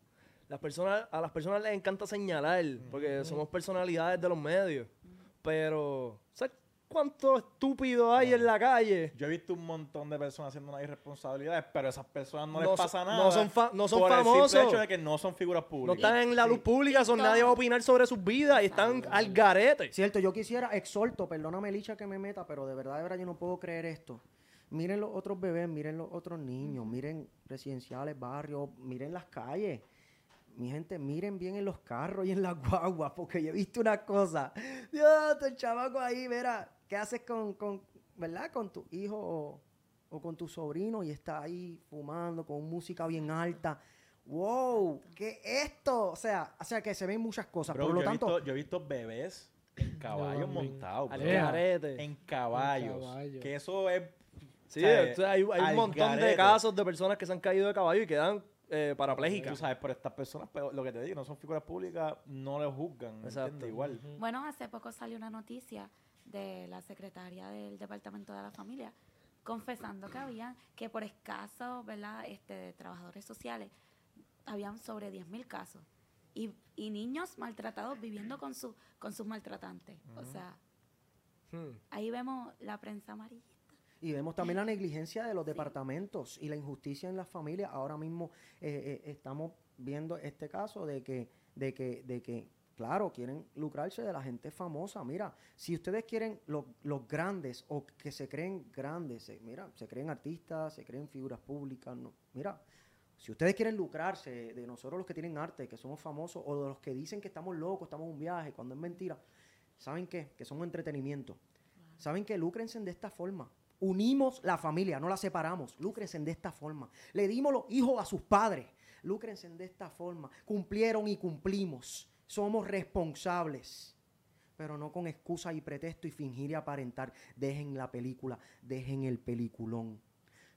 Las personas, a las personas les encanta señalar porque somos personalidades de los medios. Pero, ¿sabes cuánto estúpido hay en la calle? Yo he visto un montón de personas haciendo unas irresponsabilidades, pero a esas personas no, No les pasa no nada. son fa- no son por el famosos. simple hecho de que no son figuras No públicas. están en la luz pública, son nadie va a opinar sobre sus vidas y están al garete. Cierto, yo quisiera, exhorto, perdóname Licha que me meta, pero de verdad, de verdad yo no puedo creer esto. Miren los otros bebés, miren los otros niños, miren residenciales, barrios, miren las calles. Mi gente, miren bien en los carros y en las guaguas, porque yo he visto una cosa. Dios, tu chamaco ahí, mira, ¿qué haces con, con ¿verdad? Con tu hijo o, o con tu sobrino y está ahí fumando con música bien alta. Wow, ¿qué es esto? O sea, o sea que se ven muchas cosas. Bro, por lo yo, he tanto, visto, yo he visto bebés en caballos montados. En caballos. En caballo. Que eso es. Sí, o sea, entonces hay, hay un montón de casos de personas que se han caído de caballo y quedan eh, Tú sabes, pero estas personas, pero lo que te digo, no son figuras públicas, no les juzgan. ¿me Exacto. Igual. Bueno, hace poco salió una noticia de la secretaria del Departamento de la Familia confesando que había que por escasos, ¿verdad? Este, trabajadores sociales habían sobre 10.000 casos y, y niños maltratados viviendo con su con sus maltratantes. O sea, Hmm. ahí vemos la prensa amarillista. Y vemos también la negligencia de los departamentos y la injusticia en las familias. Ahora mismo eh, eh, estamos viendo este caso de que, de que, de que, claro, quieren lucrarse de la gente famosa. Mira, si ustedes quieren lo- los grandes o que se creen grandes, se- mira, se creen artistas, se creen figuras públicas, no, mira. Si ustedes quieren lucrarse de nosotros los que tienen arte, que somos famosos, o de los que dicen que estamos locos, estamos en un viaje, cuando es mentira, ¿saben qué? Que somos entretenimiento. ¿Saben qué? Lúcrense de esta forma. Unimos la familia, no la separamos. Lúcrense de esta forma. Le dimos los hijos a sus padres. Lúcrense de esta forma. Cumplieron y cumplimos. Somos responsables. Pero no con excusa y pretexto y fingir y aparentar. Dejen la película, dejen el peliculón.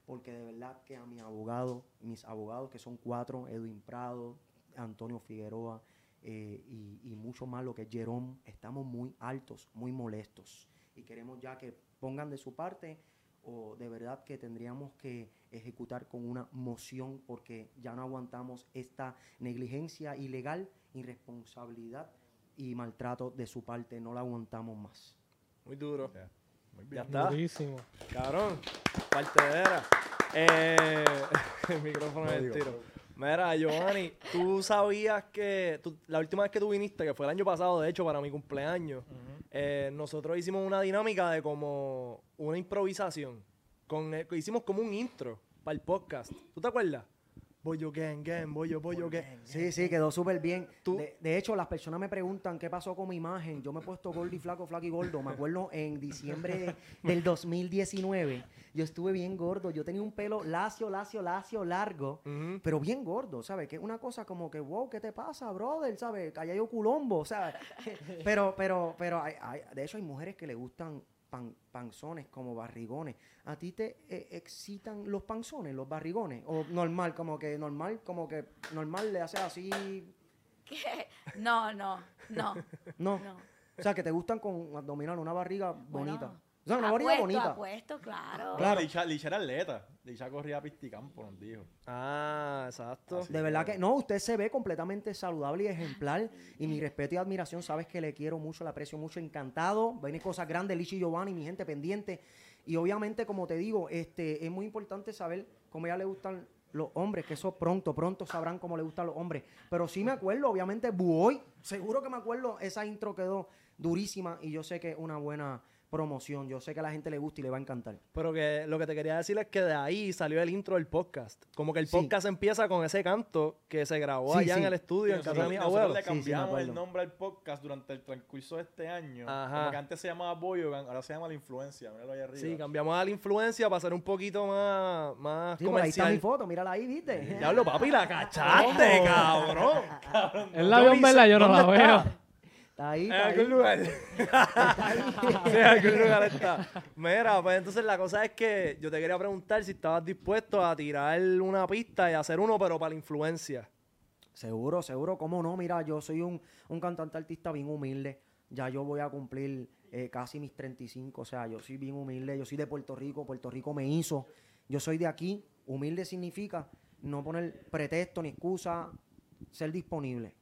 Porque de verdad que a mi abogado, mis abogados, que son cuatro, Edwin Prado, Antonio Figueroa eh, y, y mucho más lo que es Jerome, estamos muy altos, muy molestos. Y queremos ya que pongan de su parte o de verdad que tendríamos que ejecutar con una moción porque ya no aguantamos esta negligencia ilegal, irresponsabilidad y maltrato de su parte. No la aguantamos más. Muy duro. Ya. Muy Ya bien. está. Durísimo. Cabrón. Partedera. Eh, el micrófono No es tiro. Mira, Giovanni, tú sabías que tú- la última vez que tú viniste, que fue el año pasado, de hecho, para mi cumpleaños, eh, nosotros hicimos una dinámica de como una improvisación. Con, hicimos como un intro para el podcast. ¿Tú te acuerdas? Bollo gang, gang, bollo, bollo gang. Sí, sí, quedó súper bien. De, de hecho, las personas me preguntan qué pasó con mi imagen. Yo me he puesto gordo y flaco, flaco y gordo. Me acuerdo en diciembre del 2019, yo estuve bien gordo. Yo tenía un pelo lacio, lacio, lacio, largo, pero bien gordo, ¿sabes? Que es una cosa como que, wow, ¿qué te pasa, brother? ¿Sabes? Allá yo culombo, ¿sabes? Pero, pero, pero, hay- hay- de hecho hay mujeres que le gustan pan- panzones como barrigones. ¿A ti te eh, excitan los panzones, los barrigones? ¿O normal, como que normal, como que normal le haces así? ¿Qué? No, no, no, No. no. O sea, que te gustan con abdominal, una barriga Bueno, bonita. O sea, una apuesto, bonita. apuesto, claro. Claro, Licha, Licha era atleta. Licha corría a pisticampo, nos dijo. Ah, exacto. De verdad que no, usted se ve completamente saludable y ejemplar. Y mi respeto y admiración, sabes que le quiero mucho, le aprecio mucho, encantado. Vienen cosas grandes, Lichi y Giovanni, mi gente pendiente. Y obviamente, como te digo, este, es muy importante saber cómo a ella le gustan los hombres, que eso pronto, pronto sabrán cómo le gustan los hombres. Pero sí me acuerdo, obviamente, Buoy, seguro que me acuerdo, esa intro quedó durísima y yo sé que es una buena promoción. Yo sé que a la gente le gusta y le va a encantar. Pero que lo que te quería decir es que de ahí salió el intro del podcast. Como que el Sí. podcast empieza con ese canto que se grabó Sí, allá sí. en el estudio, en casa de mis abuelos. le Sí, sí, me cambiamos el nombre al podcast durante el transcurso de este año. Ajá. Como que antes se llamaba Boyogan, ahora se llama La Influencia. Míralo ahí arriba. Sí, cambiamos a la influencia para ser un poquito más, más Sí, por ahí está mi comercial. foto, mírala ahí, ¿viste? Diablo, papi, la cachaste, cabrón. Él la vio en verdad, yo no la veo. Está ahí, En está ahí. algún lugar. Sí, en algún lugar está. Mira, pues entonces la cosa es que yo te quería preguntar si estabas dispuesto a tirar una pista y hacer uno, pero para la influencia. Seguro, seguro, cómo no. Mira, yo soy un, un cantante artista bien humilde. Ya yo voy a cumplir eh, casi mis 35. O sea, yo soy bien humilde. Yo soy de Puerto Rico. Puerto Rico me hizo. Yo soy de aquí. Humilde significa no poner pretexto ni excusa, ser disponible.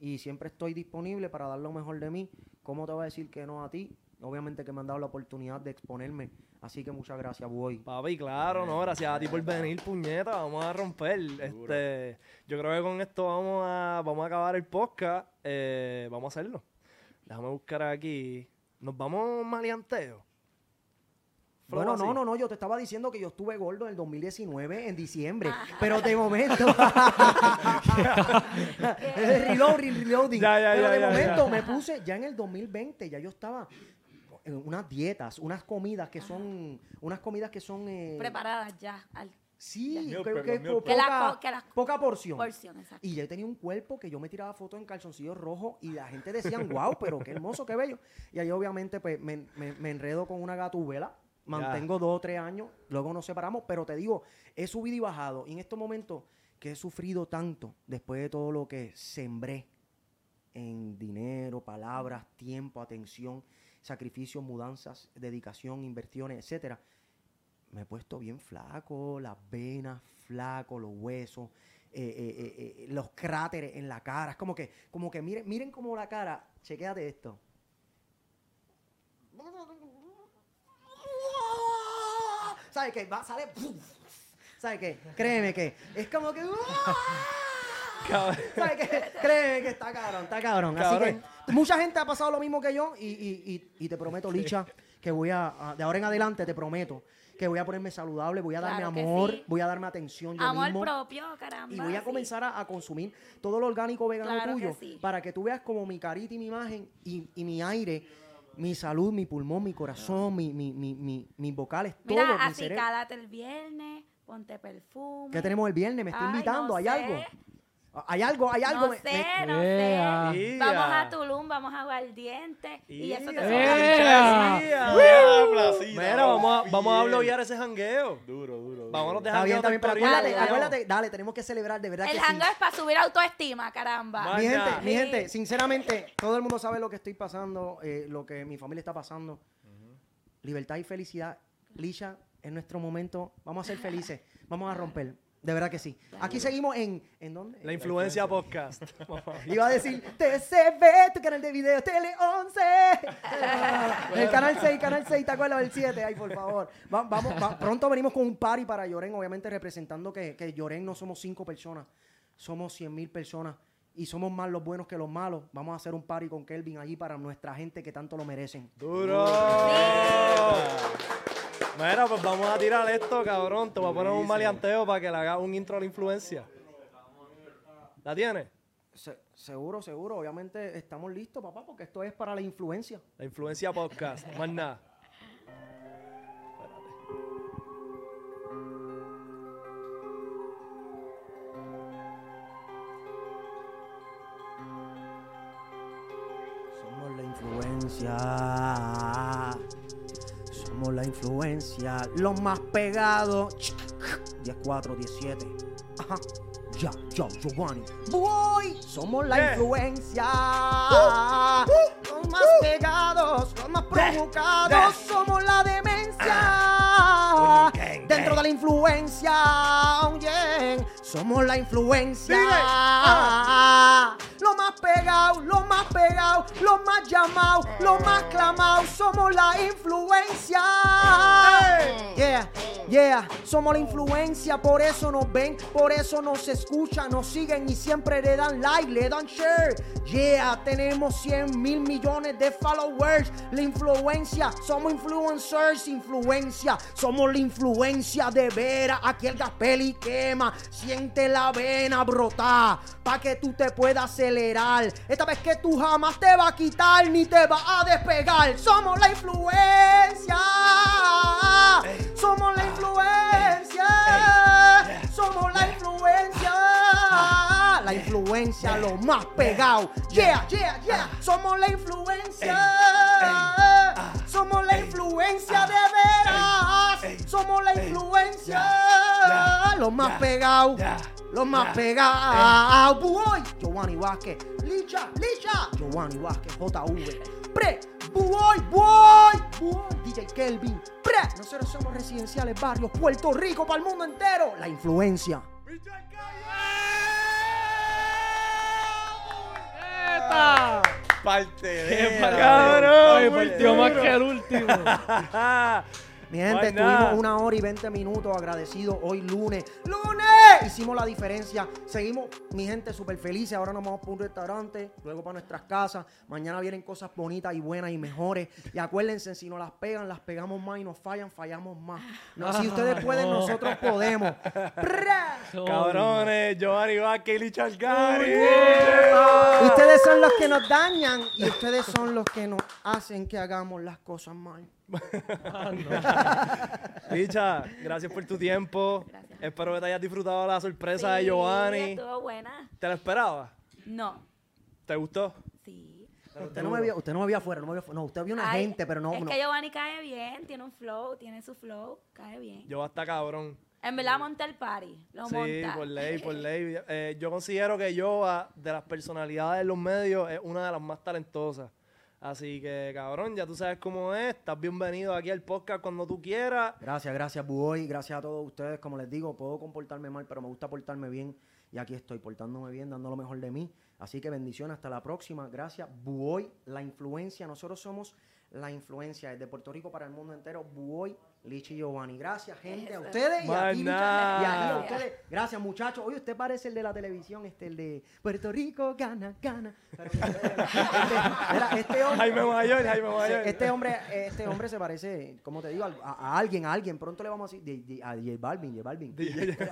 Y siempre estoy disponible para dar lo mejor de mí. ¿Cómo te voy a decir que no a ti? Obviamente que me han dado la oportunidad de exponerme. Así que muchas gracias, boy. Papi, claro, no, gracias a ti por venir, puñeta, vamos a romper. Este, yo creo que con esto vamos a, vamos a acabar el podcast. Eh, vamos a hacerlo. Déjame buscar aquí. Nos vamos maleanteo. Flow Bueno, así. no, no, no, yo te estaba diciendo que yo estuve gordo en el 2019, en diciembre, pero de momento... reloading, reloading. Ya, ya, pero ya, de ya, momento ya. me puse, ya en el 2020, ya yo estaba en unas dietas, unas comidas que son, unas comidas que son... eh, Preparadas ya. Al Sí, prep, que. Que la poca, la poca porción. porción, exacto. Y yo tenía un cuerpo que yo me tiraba fotos en calzoncillos rojos y la gente decía, wow, pero qué hermoso, qué bello. Y ahí obviamente pues me, me- me enredo con una gatubela, mantengo dos o tres años, luego nos separamos, pero te digo, he subido y bajado. Y en estos momentos que he sufrido tanto, después de todo lo que sembré en dinero, palabras, tiempo, atención, sacrificios, mudanzas, dedicación, inversiones, etcétera, me he puesto bien flaco, las venas flaco, los huesos, eh, eh, eh, los cráteres en la cara. Es como que, como que miren, miren como la cara, chequéate esto. ¿Sabes qué? Va, sale. ¿Sabes qué? Créeme que es como que. Cabrón. ¿Sabes qué? Créeme que está cabrón, está cabrón. Así que mucha gente ha pasado lo mismo que yo y, y- y- y te prometo, Licha, que voy a, a- de ahora en adelante te prometo que voy a ponerme saludable, voy a darme Claro amor, sí. voy a darme atención yo Amor mismo. propio, caramba. Y voy a sí. comenzar a, a consumir todo lo orgánico vegano Claro que tuyo sí. para que tú veas como mi carita y mi imagen y, y mi aire, mi salud, mi pulmón, mi corazón, mi, mi, mi, mi- mis vocales, Mira, todo, mi así cálate el viernes, ponte perfume. ¿Qué tenemos el viernes? ¿Me está invitando? no ¿Hay sé. algo? ¿Hay algo? ¿Hay algo? No sé, me- no Yeah. sé. Yeah. Vamos a Tulum, vamos a Guardiente. Y eso te Yeah. Yeah. Yeah, Mira, vamos a, vamos a bien. bloguear ese jangueo. Duro, duro. duro. Vámonos de jangueo pero temporero. acuérdate, acuérdate, dale, tenemos que celebrar, de verdad El que sí. es para subir autoestima, caramba. Mi gente, mi gente, sinceramente, todo el mundo sabe lo que estoy pasando, eh, lo que mi familia está pasando. Libertad y felicidad. Lisha, en nuestro momento, vamos a ser felices, vamos a romper. De verdad que sí. Aquí seguimos en. ¿En dónde? La influencia podcast. Iba a decir TCB, tu canal de video, Tele 11. El canal 6, canal 6, ¿te acuerdas del 7? Ay, por favor. Va- vamos, va- pronto venimos con un party para Lloren, obviamente representando que, que Lloren no somos 5 personas, somos 100 mil personas. Y somos más los buenos que los malos. Vamos a hacer un party con Kelvin allí para nuestra gente que tanto lo merecen. ¡Duro! Mira, pues vamos a tirar esto, cabrón. Te voy a poner un maleanteo para que le hagas un intro a la influencia. ¿La tienes? Se- seguro, seguro. Obviamente estamos listos, papá, porque esto es para la influencia. La influencia podcast. Más nada. Somos la influencia. Somos la influencia. Los más pegados. 10, 4, 17. Ajá. Ya, yo, Giovanni. Boy. Somos la Yeah. influencia. Los más pegados. Los más provocados. Somos la demencia. gang, Dentro gang. de la influencia. oh, yeah. Somos la influencia. Ah. Los más pegados, los más pegados, los más llamados, los más clamados, somos la influencia. Yeah, yeah, somos la influencia, por eso nos ven, por eso nos escuchan, nos siguen y siempre le dan like, le dan share. Yeah, tenemos 100 mil millones de followers. La influencia, somos influencers, influencia, somos la influencia de veras. Aquí el gaspel y quema, siente la vena brotar, pa' que tú te puedas acelerar. Esta vez que tú jamás te va a quitar ni te va a despegar. Somos la influencia, somos la influencia, somos la influencia, la influencia. los más pegados. Yeah, yeah, yeah. Somos la influencia. Somos la influencia de veras. Somos la influencia. Los más pegados. Los más pegados. Boy. Giovanni Vázquez. Licha, Licha. Giovanni Vázquez. JV. Pre. Boy, boy. Boy. DJ Kelvin. Pre. Nosotros somos residenciales barrios. Puerto Rico para el mundo entero. La influencia. ¡Eta! Parte ¡Qué de. cabrón, Oye, muy partió más que el último. Mi gente, estuvimos una hora y 20 minutos agradecidos hoy lunes. ¡Lunes! Hicimos la diferencia. Seguimos, mi gente, súper felices. Ahora nos vamos para un restaurante, luego para nuestras casas. Mañana vienen cosas bonitas y buenas y mejores. Y acuérdense, si nos las pegan, las pegamos más y nos fallan, fallamos más. No, si ustedes pueden, nosotros podemos. Cabrones, Giovanni Vázquez y Licha Algari. Ustedes son los que nos dañan y ustedes son los que nos hacen que hagamos las cosas mal. Licha, gracias por tu tiempo. Gracias. Espero que te hayas disfrutado la sorpresa de Giovanni. Estuvo buena. ¿Te la esperabas? No. ¿Te gustó? Sí. Pero usted no me vio, usted no me vio afuera, no me vio afuera. No, usted vio una Ay, gente, pero no. Es no. que Giovanni cae bien, tiene un flow, tiene su flow, cae bien. Yo hasta cabrón. En verdad monta el party, lo Sí, monta. por ley, por ley. Eh, yo considero que Yoa, de las personalidades de los medios, es una de las más talentosas. Así que, cabrón, ya tú sabes cómo es. Estás bienvenido aquí al podcast cuando tú quieras. Gracias, gracias, Buoy. Gracias a todos ustedes. Como les digo, puedo comportarme mal, pero me gusta portarme bien. Y aquí estoy, portándome bien, dando lo mejor de mí. Así que bendiciones, hasta la próxima. Gracias, Buoy, la influencia. Nosotros somos la influencia desde Puerto Rico para el mundo entero. Buoy, Lichi y Giovanni. Gracias, gente, a ustedes. Y aquí, y aquí a ustedes. Gracias, muchachos. Oye, usted parece el de la televisión, este, el de Puerto Rico, gana, gana. Pero, este, este hombre. Jaime Mayor, Jaime Sí, Mayor. Este hombre, este hombre se parece, como te digo, a, a alguien, a alguien. Pronto le vamos a decir, de- de- a J Balvin, J Balvin.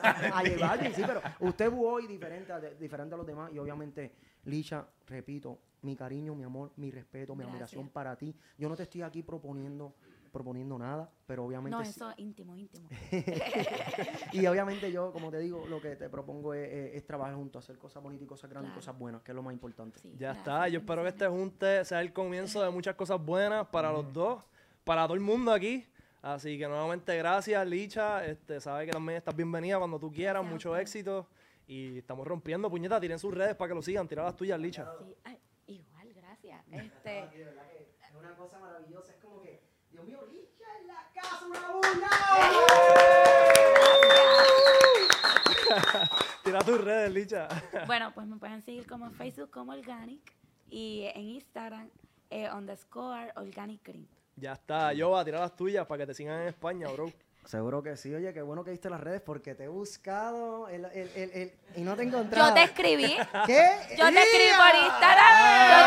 a, a J Balvin, sí, pero usted hoy diferente a, de- diferente a los demás. Y obviamente, Licha, repito, mi cariño, mi amor, mi respeto, mi Gracias. admiración para ti. Yo no te estoy aquí proponiendo proponiendo nada, pero obviamente No, sí- eso es íntimo, íntimo. y obviamente yo, como te digo, lo que te propongo es, es- es trabajar juntos, hacer cosas bonitas y cosas grandes y cosas buenas, que es lo más importante. Sí, Ya gracias, está. Yo espero que este junte sea el comienzo de muchas cosas buenas para los dos, para todo el mundo aquí. Así que nuevamente gracias, Licha. Este, sabes que también estás bienvenida cuando tú quieras. Gracias Mucho éxito. Y estamos rompiendo, puñeta. Tiren sus redes para que lo sigan. Tira las tuyas, Licha. Sí. Este, Es una cosa maravillosa, es como que, Dios mío, Licha en la casa, una bulla. Tira tus redes, Licha. bueno, pues me pueden seguir como Facebook como Organic y en Instagram eh, underscore Organic Green. ya está. Yo voy a tirar las tuyas para que te sigan en España, bro. Seguro que sí, oye, qué bueno que viste las redes porque te he buscado el, el, el, el- y no te he encontrado. Yo te escribí, ¿Qué? yo te escribí por. Instagram, yo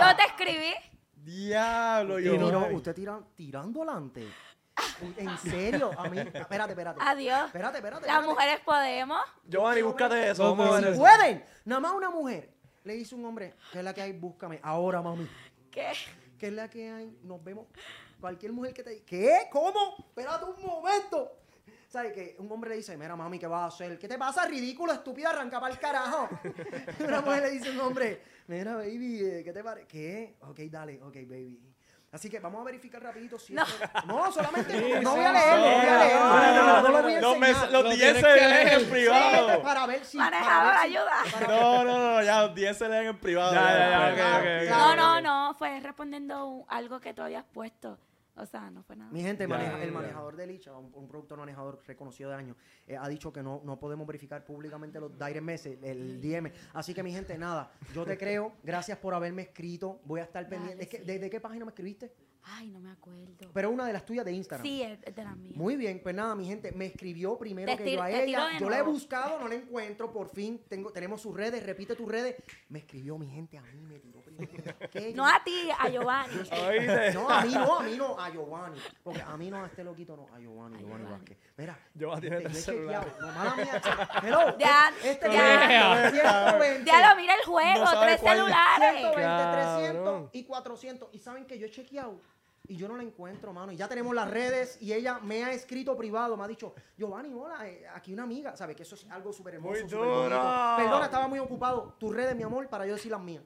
te, yo te escribí. Diablo, Y yo. tiró- usted tira, tirando adelante. ¿En serio? A mí, espérate, espérate. Adiós. Espérate, espérate. Las mujeres podemos. Giovanni, búscate eso. ¿Cómo vamos a ver Si eso. pueden. Nada más una mujer le dice un hombre, ¿qué es la que hay? Búscame. Ahora, mami. ¿Qué? ¿Qué es la que hay? Nos vemos. Cualquier mujer que te diga, ¿qué? ¿Cómo? Espérate un momento. ¿Sabes que Un hombre le dice, mira, mami, ¿qué vas a hacer? ¿Qué te pasa, ridículo, estúpida? Arranca para el carajo. Una mujer le dice a un hombre, mira, baby, eh, ¿qué te parece? ¿Qué? Ok, dale, ok, baby. Así que vamos a verificar rapidito si No. no solamente no, Sí, no sí, voy a leer, no voy a sí. leer, no, no, no, no lo voy a Los, mes- enseñar. los Lo 10 tienes se leen en Sí, privado. para ver si Manejador, ayuda. No, no, no, ya los 10 se leen en privado. Ya, ya, ya, después. ok, ok, ok. No, no, no, fue respondiendo un- algo que tú habías puesto. O sea, no fue nada. Mi gente, maneja- el manejador de Licha, un, un productor manejador reconocido de años, eh, ha dicho que no, no podemos verificar públicamente los direct messages, el DM. Así que, mi gente, nada, yo te creo. Gracias por haberme escrito. Voy a estar Dale, pendiente. Es que, sí. ¿Desde qué página me escribiste? Ay, no me acuerdo. Pero una de las tuyas de Instagram. Sí, es de las mías. Muy bien, pues nada, mi gente, me escribió primero Te que yo a ella. Yo la he buscado, no la encuentro, por fin tengo, tenemos sus redes, repite tus redes. Me escribió mi gente, a mí me tiró primero. ¿Qué? No a ti, a Giovanni. ¿Oíste? No, a mí no, a mí no, a Giovanni. Porque a mí no, a este loquito no, a Giovanni, A Giovanni Giovanni. Vázquez. Mira, Giovanni tiene este, yo he tres celulares. chequeado. No, mala mía, Hello. Ya, este ya. tiene 120. Diablo, mira el juego, No tres celulares. 120, Cabrón. 300 y 400. ¿Y saben que yo he chequeado? Y yo no la encuentro, mano. Y ya tenemos las redes y ella me ha escrito privado, me ha dicho, Giovanni, hola, eh, aquí una amiga, ¿sabes? Que eso es algo súper hermoso, Muy duro. Perdona, estaba muy ocupado. Tus redes, mi amor, para yo decir las mías.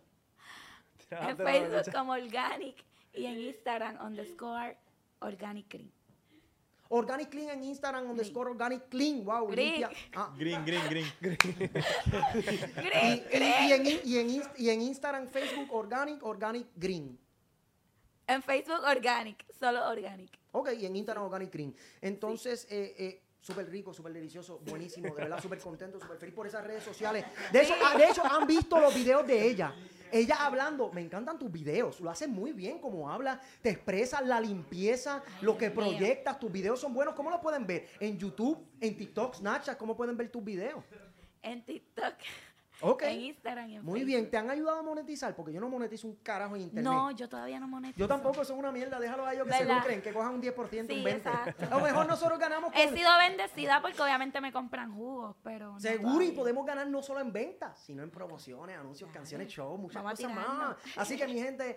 En Facebook como Organic y en Instagram underscore Organic Green. Organic Clean en Instagram, underscore Organic Clean. Wow, Green. limpia. Ah, Green, green, green. y, Green, y- y en, y en y en Instagram, Facebook, Organic, Organic Green. En Facebook Organic, solo Organic. Ok, y en Instagram Organic Green. Entonces, eh, eh, súper rico, súper delicioso, buenísimo, de verdad, súper contento, súper feliz por esas redes sociales. De hecho, ah, de hecho, han visto los videos de ella. Ella hablando, me encantan tus videos, lo haces muy bien como habla, te expresas la limpieza, lo que proyectas, tus videos son buenos. ¿Cómo los pueden ver? En YouTube, en TikTok, Snapchat, ¿cómo pueden ver tus videos? En TikTok, Ok. en Instagram y en Muy Facebook. bien, ¿te han ayudado a monetizar? Porque yo no monetizo un carajo en internet. No, yo todavía no monetizo. Yo tampoco, son una mierda, déjalo a ellos que se ¿Verdad? lucren, que cojan un 10%, un Sí, 20%. exacto. A lo mejor nosotros ganamos He con- sido bendecida porque obviamente me compran jugos, pero. no Seguro, y podemos ganar no solo en ventas, sino en promociones, anuncios, canciones, show, muchas cosas más. Así que mi gente,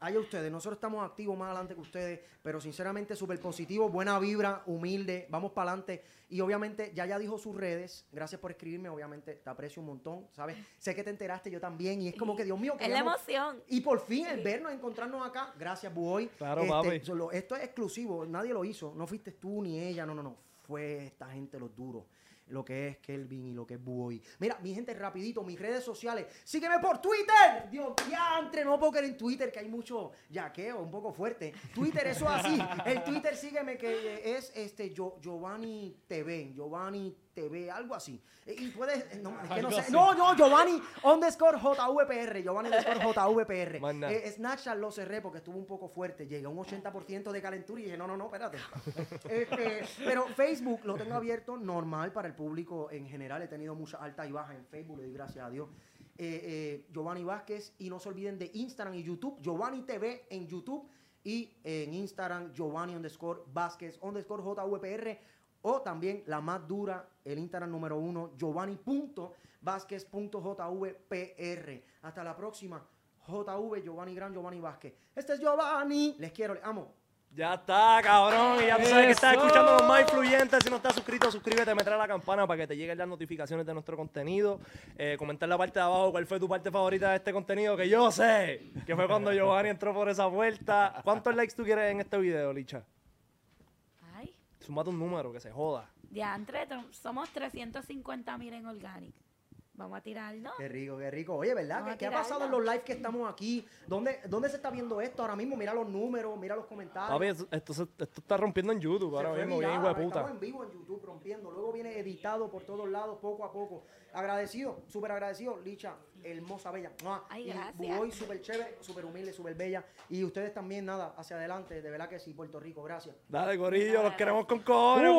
allá ustedes, nosotros estamos activos más adelante que ustedes, pero sinceramente súper positivo, buena vibra, humilde, vamos para adelante. Y obviamente ya ya dijo sus redes, gracias por escribirme, obviamente te aprecio un montón, ¿sabes? Sé que te enteraste yo también y es como que Dios mío, Es la emoción. y por fin el vernos, encontrarnos acá, gracias Buoy. Claro, Este, papi. esto es exclusivo, nadie lo hizo, no fuiste tú ni ella, no, no, no, fue esta gente los duros. Lo que es Kelvin y lo que es Buoy. Mira, mi gente, rapidito, mis redes sociales. Sígueme por Twitter. Dios, ya entre, no creer en Twitter, que hay mucho yaqueo, un poco fuerte. Twitter, eso así. El Twitter, sígueme, que es este Gio- Giovanni TV, Giovanni TV, algo así. Eh, Y puedes, eh, no, es que no Algo sé. así. No, no, Giovanni underscore JVPR, Giovanni underscore JVPR. Nada. Eh, Snapchat lo cerré porque estuvo un poco fuerte. Llegué a un 80% de calentura y dije, no, no, no, espérate. Este, pero Facebook lo tengo abierto normal para el público en general. He tenido muchas altas y bajas en Facebook, le doy gracias a Dios. Eh, eh, Giovanni Vázquez y no se olviden de Instagram y YouTube. Giovanni TV en YouTube y en Instagram Giovanni underscore Vázquez underscore JVPR o también la más dura, el Instagram número uno, giovanni.vázquez.jvpr. Hasta la próxima. JV, Giovanni Gran, Giovanni Vázquez. Este es Giovanni. Les quiero, les amo. Ya está, cabrón. Y ya tú sabes que estás escuchando los más influyentes. Si no estás suscrito, suscríbete, meter a la campana para que te lleguen las notificaciones de nuestro contenido. Eh, comentar en la parte de abajo cuál fue tu parte favorita de este contenido, que yo sé que fue cuando Giovanni entró por esa puerta. ¿Cuántos likes tú quieres en este video, Licha? Sumate un número, que se joda. diantre, tr- somos 350 mil en Organic. Vamos a tirarlo. Qué rico, qué rico. Oye, ¿verdad? ¿Qué, ha pasado en los lives que estamos aquí? ¿Dónde, ¿Dónde se está viendo esto ahora mismo? Mira los números, mira los comentarios. Papi, esto, esto se- esto está rompiendo en YouTube Se ahora fue mismo, bien viral, hijo de Estamos puta. en vivo en YouTube rompiendo. Luego viene editado por todos lados, poco a poco. Agradecido, súper agradecido. Licha, hermosa, bella. ¡Mua! Ay, y gracias. Bugoy, súper chévere, súper humilde, súper bella. Y ustedes también, nada, hacia adelante. De verdad que sí, Puerto Rico. Gracias. Dale, Corillo, los queremos con cojones.